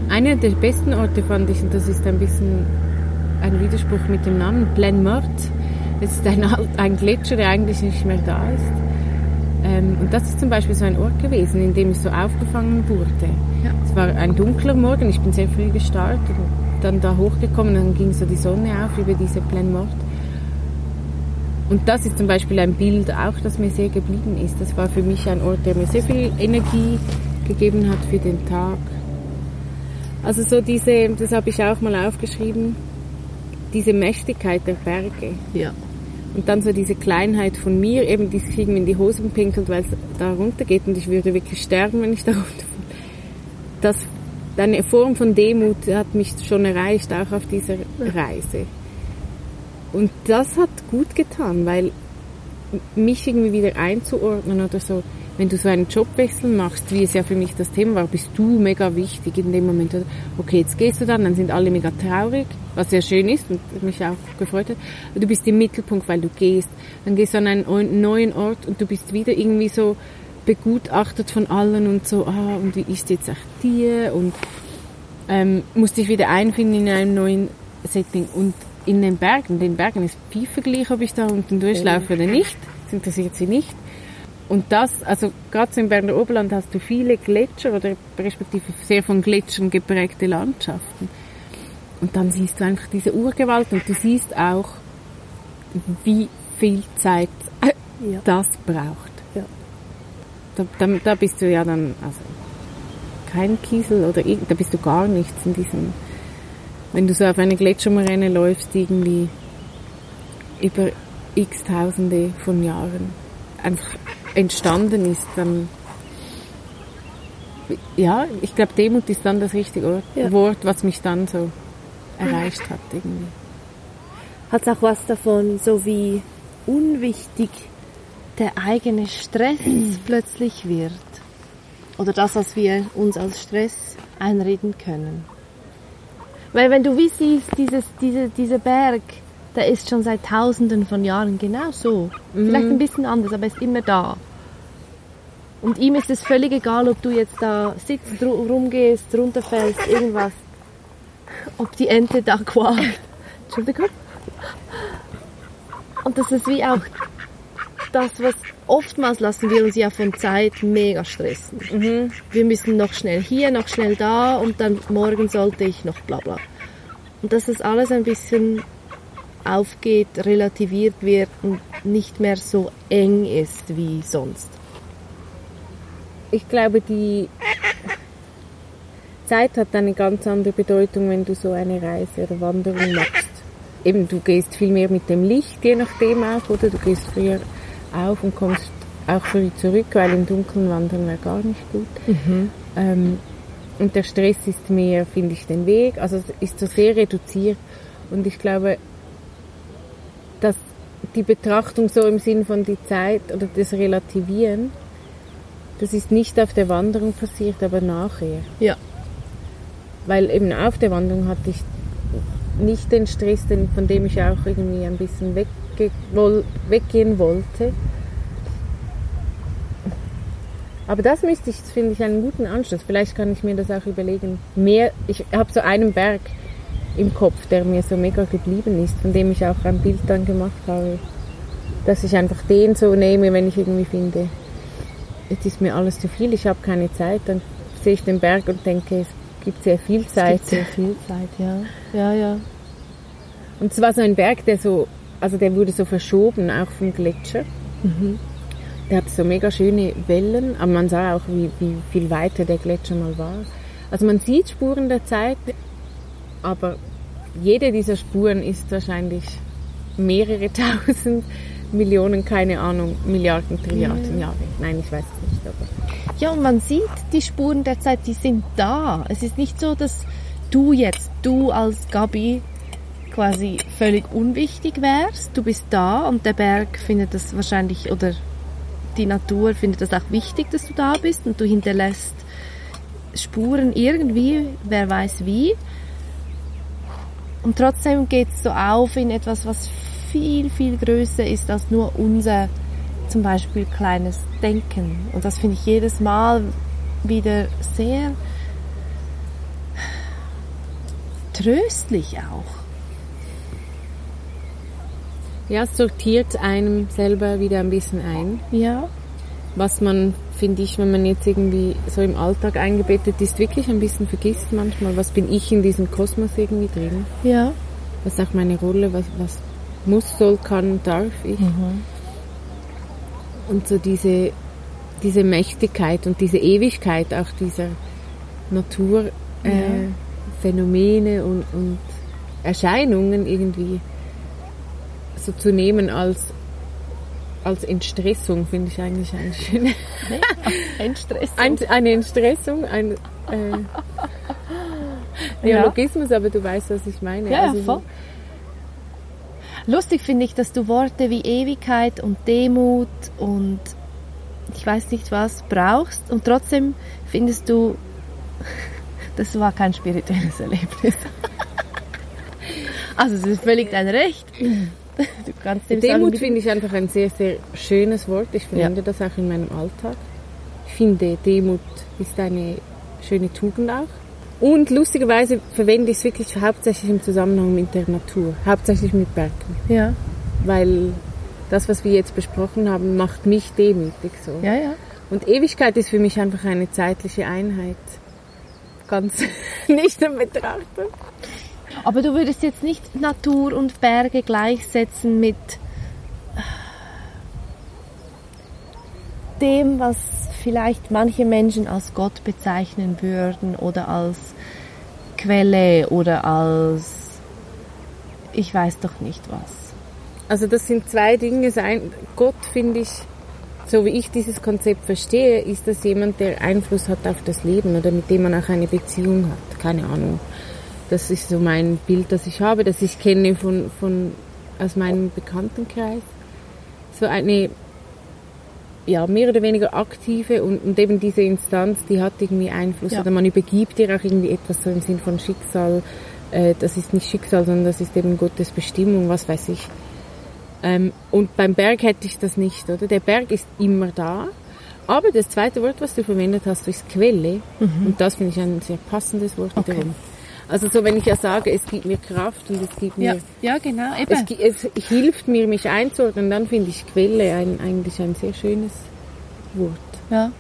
einer der besten Orte fand ich, und das ist ein bisschen ein Widerspruch mit dem Namen, Plaine Morte. Es ist ein, ein Gletscher, der eigentlich nicht mehr da ist. Ähm, und das ist zum Beispiel so ein Ort gewesen, in dem ich so aufgefangen wurde. Ja. Es war ein dunkler Morgen, ich bin sehr früh gestartet, und dann da hochgekommen, dann ging so die Sonne auf über diese Plaine Morte. Und das ist zum Beispiel ein Bild auch, das mir sehr geblieben ist. Das war für mich ein Ort, der mir sehr viel Energie gegeben hat für den Tag. Also so diese, das habe ich auch mal aufgeschrieben, diese Mächtigkeit der Berge. Ja. Und dann so diese Kleinheit von mir, eben die sich irgendwie in die Hosen pinkelt, weil es da runtergeht und ich würde wirklich sterben, wenn ich da runterfalle. Das, eine Form von Demut hat mich schon erreicht, auch auf dieser Reise. Und das hat gut getan, weil mich irgendwie wieder einzuordnen oder so, wenn du so einen Jobwechsel machst, wie es ja für mich das Thema war, bist du mega wichtig in dem Moment. Okay, jetzt gehst du dann, dann sind alle mega traurig, was sehr schön ist und mich auch gefreut hat. Du bist im Mittelpunkt, weil du gehst. Dann gehst du an einen neuen Ort und du bist wieder irgendwie so begutachtet von allen und so, ah, und wie ist jetzt auch dir? Und ähm, musst dich wieder einfinden in einem neuen Setting. Und in den Bergen, den Bergen ist Pfeife gleich, ob ich da unten durchlaufe oder nicht. Das interessiert sie nicht. Und das, also gerade so im Berner Oberland hast du viele Gletscher oder respektive sehr von Gletschern geprägte Landschaften. Und dann siehst du einfach diese Urgewalt und du siehst auch, wie viel Zeit ja. das braucht. Ja. Da, da, da, bist du ja dann, also kein Kiesel oder da bist du gar nichts in diesem, wenn du so auf eine Gletschermoräne läufst, irgendwie über x Tausende von Jahren einfach entstanden ist, dann ja, ich glaube, Demut ist dann das richtige ja. Wort, was mich dann so erreicht hat irgendwie. Hat es auch was davon, so wie unwichtig der eigene Stress plötzlich wird? Oder das, was wir uns als Stress einreden können? Weil wenn du wie siehst, dieses, diese, dieser Berg, der ist schon seit tausenden von Jahren genau so. Mhm. Vielleicht ein bisschen anders, aber ist immer da. Und ihm ist es völlig egal, ob du jetzt da sitzt, rumgehst, runterfällst, irgendwas. Ob die Ente da quakt. Entschuldigung. Und das ist wie auch das, was oftmals lassen wir uns ja von Zeit mega stressen. Mhm. Wir müssen noch schnell hier, noch schnell da und dann morgen sollte ich noch bla bla. Und das alles ein bisschen aufgeht, relativiert wird und nicht mehr so eng ist wie sonst. Ich glaube, die Zeit hat eine ganz andere Bedeutung, wenn du so eine Reise oder Wanderung machst. Eben, du gehst viel mehr mit dem Licht, je nachdem auch, oder du gehst früher auf und kommst auch früh zurück, weil im Dunkeln wandern wäre gar nicht gut. Mhm. Ähm, und der Stress ist mehr, finde ich, den Weg. Also es ist so sehr reduziert. Und ich glaube, dass die Betrachtung so im Sinn von die Zeit oder das Relativieren, das ist nicht auf der Wanderung passiert, aber nachher. Ja. Weil eben auf der Wanderung hatte ich nicht den Stress, von dem ich auch irgendwie ein bisschen wegge weggehen wollte. Aber das müsste ich, finde ich, einen guten Anschluss. Vielleicht kann ich mir das auch überlegen. Mehr, ich habe so einen Berg, im Kopf, der mir so mega geblieben ist, von dem ich auch ein Bild dann gemacht habe. Dass ich einfach den so nehme, wenn ich irgendwie finde, jetzt ist mir alles zu viel, ich habe keine Zeit, dann sehe ich den Berg und denke, es gibt sehr viel Zeit. Es gibt sehr viel Zeit, ja. Ja, ja. Und es war so ein Berg, der so, also der wurde so verschoben, auch vom Gletscher. Mhm. Der hatte so mega schöne Wellen, aber man sah auch, wie, wie viel weiter der Gletscher mal war. Also man sieht Spuren der Zeit, aber jede dieser Spuren ist wahrscheinlich mehrere tausend Millionen, keine Ahnung, Milliarden, Trilliarden Jahre. Nein, ich weiß es nicht. Aber. Ja, und man sieht die Spuren der Zeit, die sind da. Es ist nicht so, dass du jetzt, du als Gabi, quasi völlig unwichtig wärst. Du bist da und der Berg findet das wahrscheinlich, oder die Natur findet das auch wichtig, dass du da bist und du hinterlässt Spuren irgendwie, wer weiß wie. Und trotzdem geht es so auf in etwas, was viel, viel größer ist als nur unser zum Beispiel kleines Denken. Und das finde ich jedes Mal wieder sehr tröstlich auch. Ja, es sortiert einem selber wieder ein bisschen ein. Ja. Was man finde ich, wenn man jetzt irgendwie so im Alltag eingebettet ist, wirklich ein bisschen vergisst manchmal, was bin ich in diesem Kosmos irgendwie drin. Ja. Was ist auch meine Rolle, was, was muss, soll, kann, darf ich. Mhm. Und so diese, diese Mächtigkeit und diese Ewigkeit auch dieser Natur, äh, und, und Erscheinungen irgendwie so zu nehmen als als Entstressung finde ich eigentlich eine schöne Entstressung. ein, eine Entstressung, ein äh, Neologismus, aber du weißt, was ich meine. Ja, Also voll. Lustig finde ich, dass du Worte wie Ewigkeit und Demut und ich weiß nicht was brauchst und trotzdem findest du, das war kein spirituelles Erlebnis. Also es ist völlig dein Recht. Du kannst dem Demut finde ich einfach ein sehr, sehr schönes Wort. Ich verwende das auch in meinem Alltag. Ich finde, Demut ist eine schöne Tugend auch. Und lustigerweise verwende ich es wirklich hauptsächlich im Zusammenhang mit der Natur, hauptsächlich mit Bergen. Ja, Weil das, was wir jetzt besprochen haben, macht mich demütig so. ja, ja. Und Ewigkeit ist für mich einfach eine zeitliche Einheit. Ganz nicht in Betrachtung. Aber du würdest jetzt nicht Natur und Berge gleichsetzen mit dem, was vielleicht manche Menschen als Gott bezeichnen würden oder als Quelle oder als ich weiß doch nicht was. Also das sind zwei Dinge. Gott finde ich, so wie ich dieses Konzept verstehe, ist das jemand, der Einfluss hat auf das Leben oder mit dem man auch eine Beziehung hat. Keine Ahnung. Das ist so mein Bild, das ich habe, das ich kenne von, von aus meinem Bekanntenkreis. So eine ja, mehr oder weniger aktive und, und eben diese Instanz, die hat irgendwie Einfluss Ja. oder man übergibt ihr auch irgendwie etwas so im Sinn von Schicksal. Äh, das ist nicht Schicksal, sondern das ist eben Gottes Bestimmung, was weiß ich. Ähm, und beim Berg hätte ich das nicht, oder? Der Berg ist immer da. Aber das zweite Wort, was du verwendet hast, ist Quelle. Und das finde ich ein sehr passendes Wort Mhm. Okay. Also so, wenn ich ja sage, es gibt mir Kraft und es gibt mir, ja genau, es, gi- es hilft mir, mich einzuordnen, dann finde ich Quelle ein, eigentlich ein sehr schönes Wort. Ja.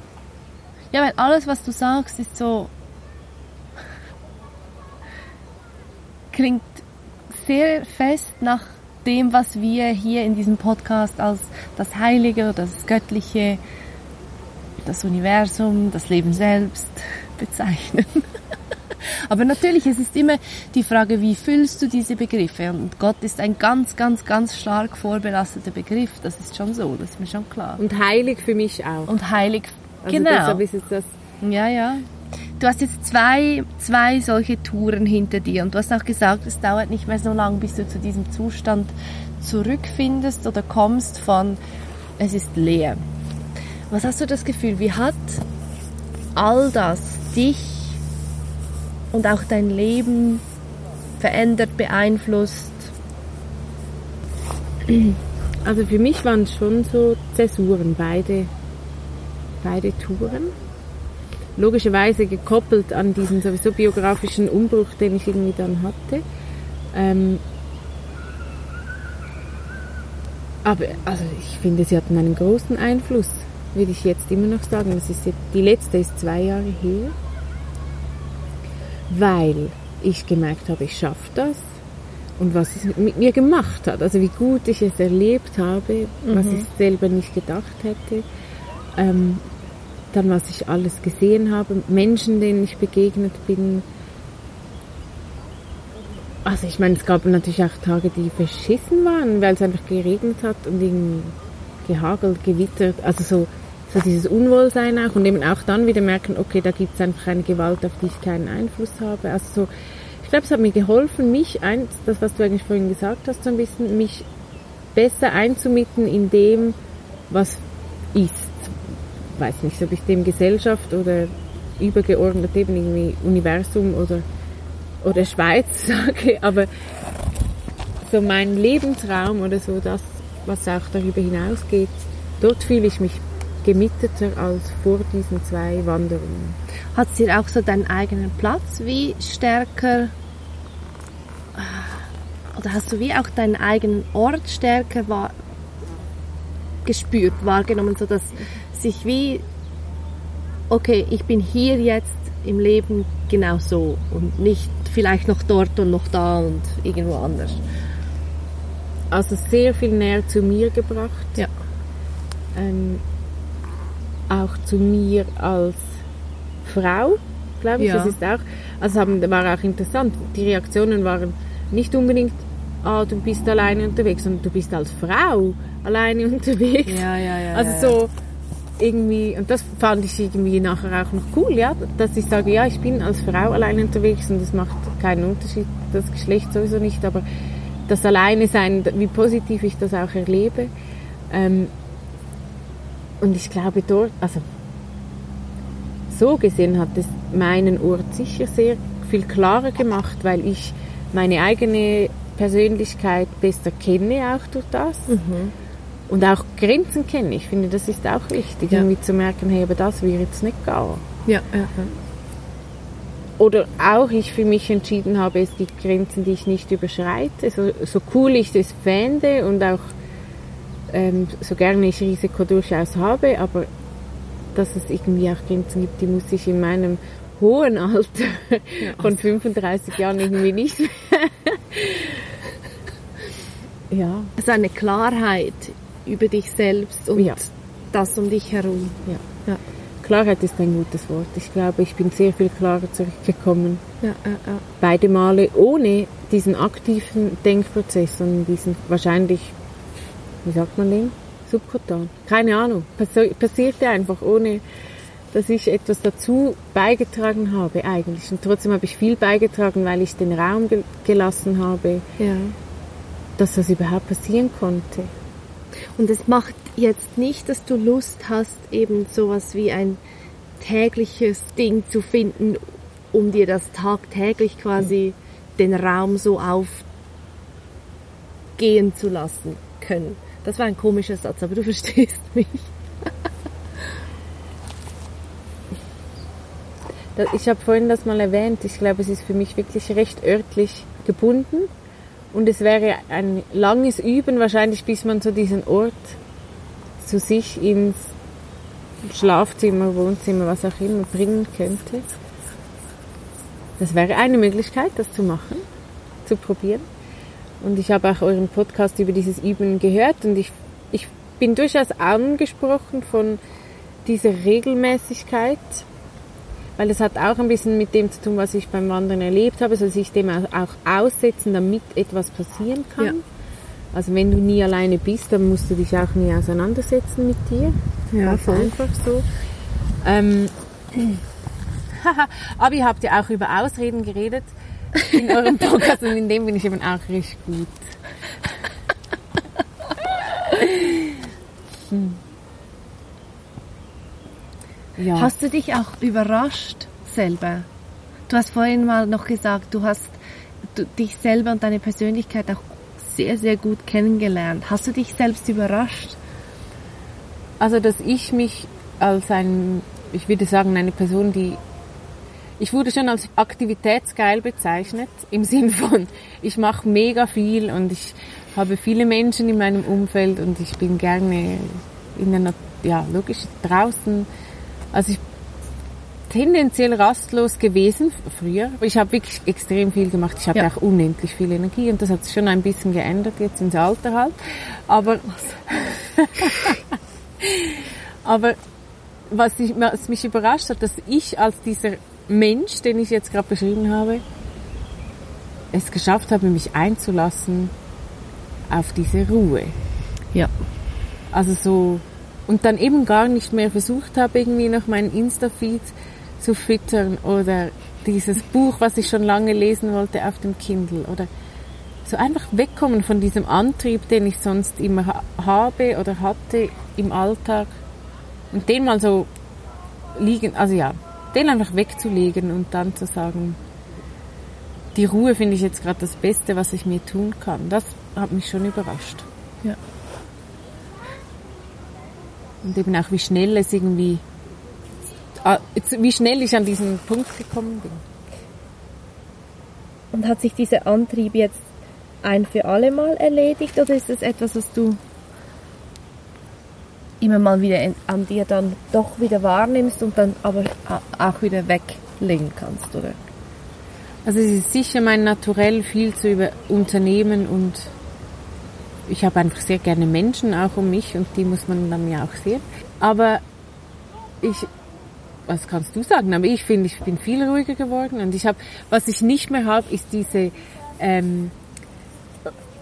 Ja, weil alles, was du sagst, ist so. klingt sehr fest nach dem, was wir hier in diesem Podcast als das Heilige, das Göttliche, das Universum, das Leben selbst bezeichnen. Aber natürlich, es ist immer die Frage, wie füllst du diese Begriffe? Und Gott ist ein ganz, ganz, ganz stark vorbelasteter Begriff. Das ist schon so, das ist mir schon klar. Und heilig für mich auch. Und heilig, Also genau. deshalb ist das Ja, ja. Du hast jetzt zwei, zwei solche Touren hinter dir und du hast auch gesagt, es dauert nicht mehr so lange, bis du zu diesem Zustand zurückfindest oder kommst von, es ist leer. Was hast du das Gefühl, wie hat all das dich und auch dein Leben verändert, beeinflusst? Also für mich waren es schon so Zäsuren, beide, beide Touren. Logischerweise gekoppelt an diesen sowieso biografischen Umbruch, den ich irgendwie dann hatte. Ähm, aber also ich finde, sie hatten einen großen Einfluss, würde ich jetzt immer noch sagen. Das ist die letzte ist zwei Jahre her, weil ich gemerkt habe, ich schaffe das und was es mit mir gemacht hat. Also wie gut ich es erlebt habe, was ich selber nicht gedacht hätte. Ähm, dann was ich alles gesehen habe, Menschen, denen ich begegnet bin. Also ich meine, es gab natürlich auch Tage, die verschissen waren, weil es einfach geregnet hat und irgendwie gehagelt, gewittert. Also so, so dieses Unwohlsein auch und eben auch dann wieder merken, okay, da gibt es einfach eine Gewalt, auf die ich keinen Einfluss habe. Also so, ich glaube, es hat mir geholfen, mich, ein, das was du eigentlich vorhin gesagt hast, so ein bisschen, mich besser einzumitten in dem, was ist. Weiß nicht, ob ich dem Gesellschaft oder übergeordnet eben irgendwie Universum oder, oder Schweiz sage, aber so mein Lebensraum oder so das, was auch darüber hinausgeht, dort fühle ich mich gemitteter als vor diesen zwei Wanderungen. Hat es dir auch so deinen eigenen Platz wie stärker oder hast du wie auch deinen eigenen Ort stärker wahr, gespürt, wahrgenommen, so dass sich wie okay, ich bin hier jetzt im Leben genau so und nicht vielleicht noch dort und noch da und irgendwo anders. Also sehr viel näher zu mir gebracht. Ja. Ähm, auch zu mir als Frau, glaube ich. Ja. Das ist auch, also haben, war auch interessant. Die Reaktionen waren nicht unbedingt, ah, du bist alleine unterwegs, sondern du bist als Frau alleine unterwegs. Ja, ja, ja. Also ja. so irgendwie, und das fand ich irgendwie nachher auch noch cool, ja, dass ich sage, ja, ich bin als Frau allein unterwegs und das macht keinen Unterschied, das Geschlecht sowieso nicht, aber das Alleine sein, wie positiv ich das auch erlebe. Ähm, und ich glaube dort, also so gesehen hat es meinen Ort sicher sehr viel klarer gemacht, weil ich meine eigene Persönlichkeit besser kenne auch durch das. Und auch Grenzen kenne. Ich finde, das ist auch wichtig, Ja. irgendwie zu merken, hey, aber das wird jetzt nicht ja, ja, ja. Oder auch ich für mich entschieden habe, es gibt Grenzen, die ich nicht überschreite. So, so cool ich das fände und auch ähm, so gerne ich Risiko durchaus habe, aber dass es irgendwie auch Grenzen gibt, die muss ich in meinem hohen Alter von 35 Jahren irgendwie nicht mehr. ja, Also eine Klarheit über dich selbst und Ja. das um dich herum. ja. Ja, Klarheit ist ein gutes Wort. Ich glaube, ich bin sehr viel klarer zurückgekommen. ja, ja, ja. beide Male ohne diesen aktiven Denkprozess, sondern diesen wahrscheinlich, wie sagt man den? Subkutan. Keine Ahnung. Passi passierte einfach ohne, dass ich etwas dazu beigetragen habe eigentlich. Und trotzdem habe ich viel beigetragen, weil ich den Raum ge gelassen habe, ja. dass das überhaupt passieren konnte. Und es macht jetzt nicht, dass du Lust hast, eben sowas wie ein tägliches Ding zu finden, um dir das tagtäglich quasi den Raum so aufgehen zu lassen können. Das war ein komischer Satz, aber du verstehst mich. Ich habe vorhin das mal erwähnt. Ich glaube, es ist für mich wirklich recht örtlich gebunden. Und es wäre ein langes Üben wahrscheinlich, bis man so diesen Ort zu sich ins Schlafzimmer, Wohnzimmer, was auch immer bringen könnte. Das wäre eine Möglichkeit, das zu machen, zu probieren. Und ich habe auch euren Podcast über dieses Üben gehört und ich, ich bin durchaus angesprochen von dieser Regelmäßigkeit, weil es hat auch ein bisschen mit dem zu tun, was ich beim Wandern erlebt habe, also sich dem auch aussetzen, damit etwas passieren kann. Ja. Also wenn du nie alleine bist, dann musst du dich auch nie auseinandersetzen mit dir. Ja, voll. einfach so. Ähm, aber ihr habt ja auch über Ausreden geredet in eurem Podcast und in dem bin ich eben auch richtig gut. Hm. Ja. Hast du dich auch überrascht selber? Du hast vorhin mal noch gesagt, du hast du, dich selber und deine Persönlichkeit auch sehr, sehr gut kennengelernt. Hast du dich selbst überrascht? Also, dass ich mich als ein, ich würde sagen, eine Person, die, ich wurde schon als aktivitätsgeil bezeichnet, im Sinn von, ich mache mega viel und ich habe viele Menschen in meinem Umfeld und ich bin gerne in der, Nat ja, logisch, draußen. Also ich tendenziell rastlos gewesen früher. Ich habe wirklich extrem viel gemacht. Ich hatte Ja. auch unendlich viel Energie und das hat sich schon ein bisschen geändert jetzt ins Alter halt. Aber aber was, ich, was mich überrascht hat, dass ich als dieser Mensch, den ich jetzt gerade beschrieben habe, es geschafft habe, mich einzulassen auf diese Ruhe. Ja. Also so, und dann eben gar nicht mehr versucht habe, irgendwie noch meinen Insta-Feed zu füttern oder dieses Buch, was ich schon lange lesen wollte, auf dem Kindle oder so einfach wegkommen von diesem Antrieb, den ich sonst immer ha habe oder hatte im Alltag und den mal so liegen, also ja, den einfach wegzulegen und dann zu sagen, die Ruhe finde ich jetzt gerade das Beste, was ich mir tun kann. Das hat mich schon überrascht. Ja. Und eben auch, wie schnell es irgendwie, ah, wie schnell ich an diesen Punkt gekommen bin. Und hat sich dieser Antrieb jetzt ein für alle Mal erledigt oder ist das etwas, was du immer mal wieder an dir dann doch wieder wahrnimmst und dann aber auch wieder weglegen kannst, oder? Also es ist sicher mein Naturell, viel zu über Unternehmen und ich habe einfach sehr gerne Menschen auch um mich und die muss man dann ja auch sehen. Aber ich was kannst du sagen? Aber ich finde, ich bin viel ruhiger geworden und ich habe, was ich nicht mehr habe, ist diese, ähm,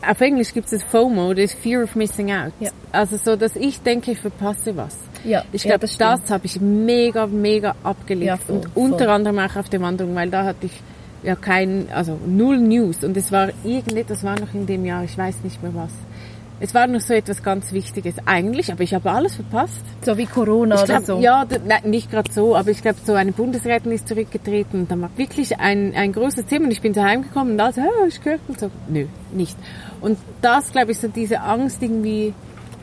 auf Englisch gibt es das FOMO, das Fear of Missing Out. Ja. Also so, dass ich denke, ich verpasse was. Ja, Ich ja, glaube, das das, stimmt. habe ich mega, mega abgelegt. Ja, voll, und unter voll. anderem auch auf der Wanderung, weil da hatte ich ja kein, also null News. Und es war irgendetwas war noch in dem Jahr, ich weiß nicht mehr was. Es war noch so etwas ganz Wichtiges eigentlich, aber ich habe alles verpasst. So wie Corona Ich oder glaub, so. Ja, nein, nicht gerade so, aber ich glaube, so eine Bundesrätin ist zurückgetreten und da war wirklich ein, ein großes Thema und ich bin so heimgekommen und alles, oh, ich gehört und so. Nö, nicht. Und das, glaube ich, so diese Angst irgendwie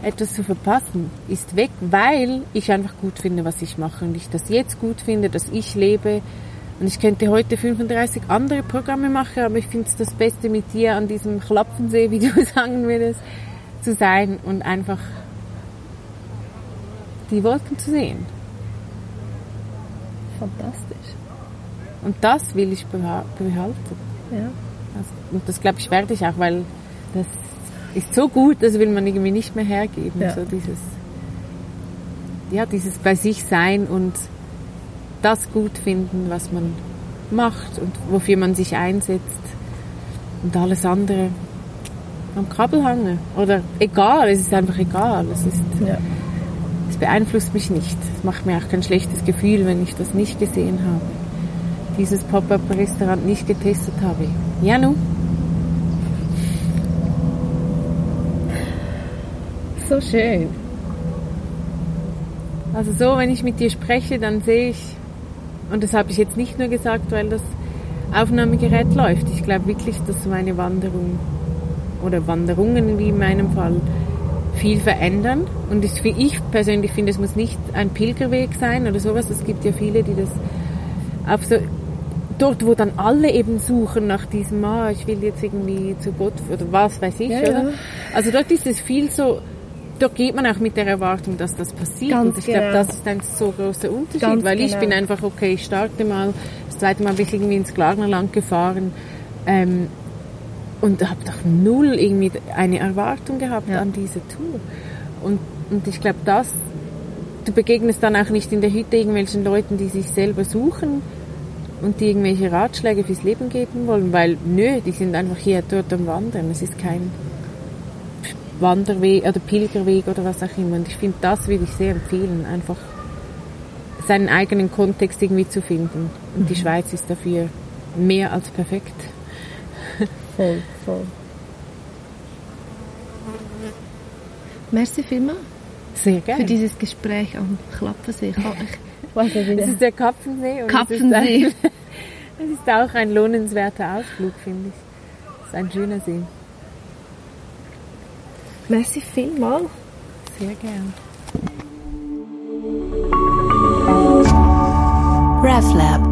etwas zu verpassen, ist weg, weil ich einfach gut finde, was ich mache und ich das jetzt gut finde, dass ich lebe. Und ich könnte heute 35 andere Programme machen, aber ich finde es das Beste mit dir an diesem Klappensee, wie du sagen würdest, zu sein und einfach die Wolken zu sehen. Fantastisch. Und das will ich beha- behalten. Ja. Und das glaube ich werde ich auch, weil das ist so gut, das will man irgendwie nicht mehr hergeben. Ja. So dieses, ja, dieses bei sich sein und das gut finden, was man macht und wofür man sich einsetzt und alles andere am Kabel hangen. Oder egal, es ist einfach egal. Es ist, Ja. es beeinflusst mich nicht. Es macht mir auch kein schlechtes Gefühl, wenn ich das nicht gesehen habe. Dieses Pop-Up-Restaurant nicht getestet habe. Ja, nu. So schön. Also so, wenn ich mit dir spreche, dann sehe ich, und das habe ich jetzt nicht nur gesagt, weil das Aufnahmegerät läuft. Ich glaube wirklich, dass meine Wanderung oder Wanderungen wie in meinem Fall viel verändern. Und ich, ich persönlich finde, es muss nicht ein Pilgerweg sein oder sowas. Es gibt ja viele, die das auf so dort, wo dann alle eben suchen nach diesem, ah, ich will jetzt irgendwie zu Gott oder was weiß ich, Ja, oder? ja. Also dort ist es viel so, dort geht man auch mit der Erwartung, dass das passiert. Ganz und ich glaube, genau. das ist ein so großer Unterschied, Ganz weil ich genau. bin einfach, okay, ich starte mal, das zweite Mal bin ich irgendwie ins Glarnerland gefahren ähm, und habe doch null irgendwie eine Erwartung gehabt Ja. an diese Tour. Und, und ich glaube, das, du begegnest dann auch nicht in der Hütte irgendwelchen Leuten, die sich selber suchen und die irgendwelche Ratschläge fürs Leben geben wollen, weil nö, die sind einfach hier dort am Wandern. Es ist kein Wanderweg oder Pilgerweg oder was auch immer. Und ich finde, das würde ich sehr empfehlen, einfach seinen eigenen Kontext irgendwie zu finden. Und die Schweiz ist dafür mehr als perfekt. Voll, voll. Merci vielmals Sehr gerne. für dieses Gespräch am Klappensee. Ich, der- ist der Kapfensee. Und Kapfensee. Es ist, ein, es ist auch ein lohnenswerter Ausflug, finde ich. Es ist ein schöner See. Merci vielmals. Sehr gern. RefLab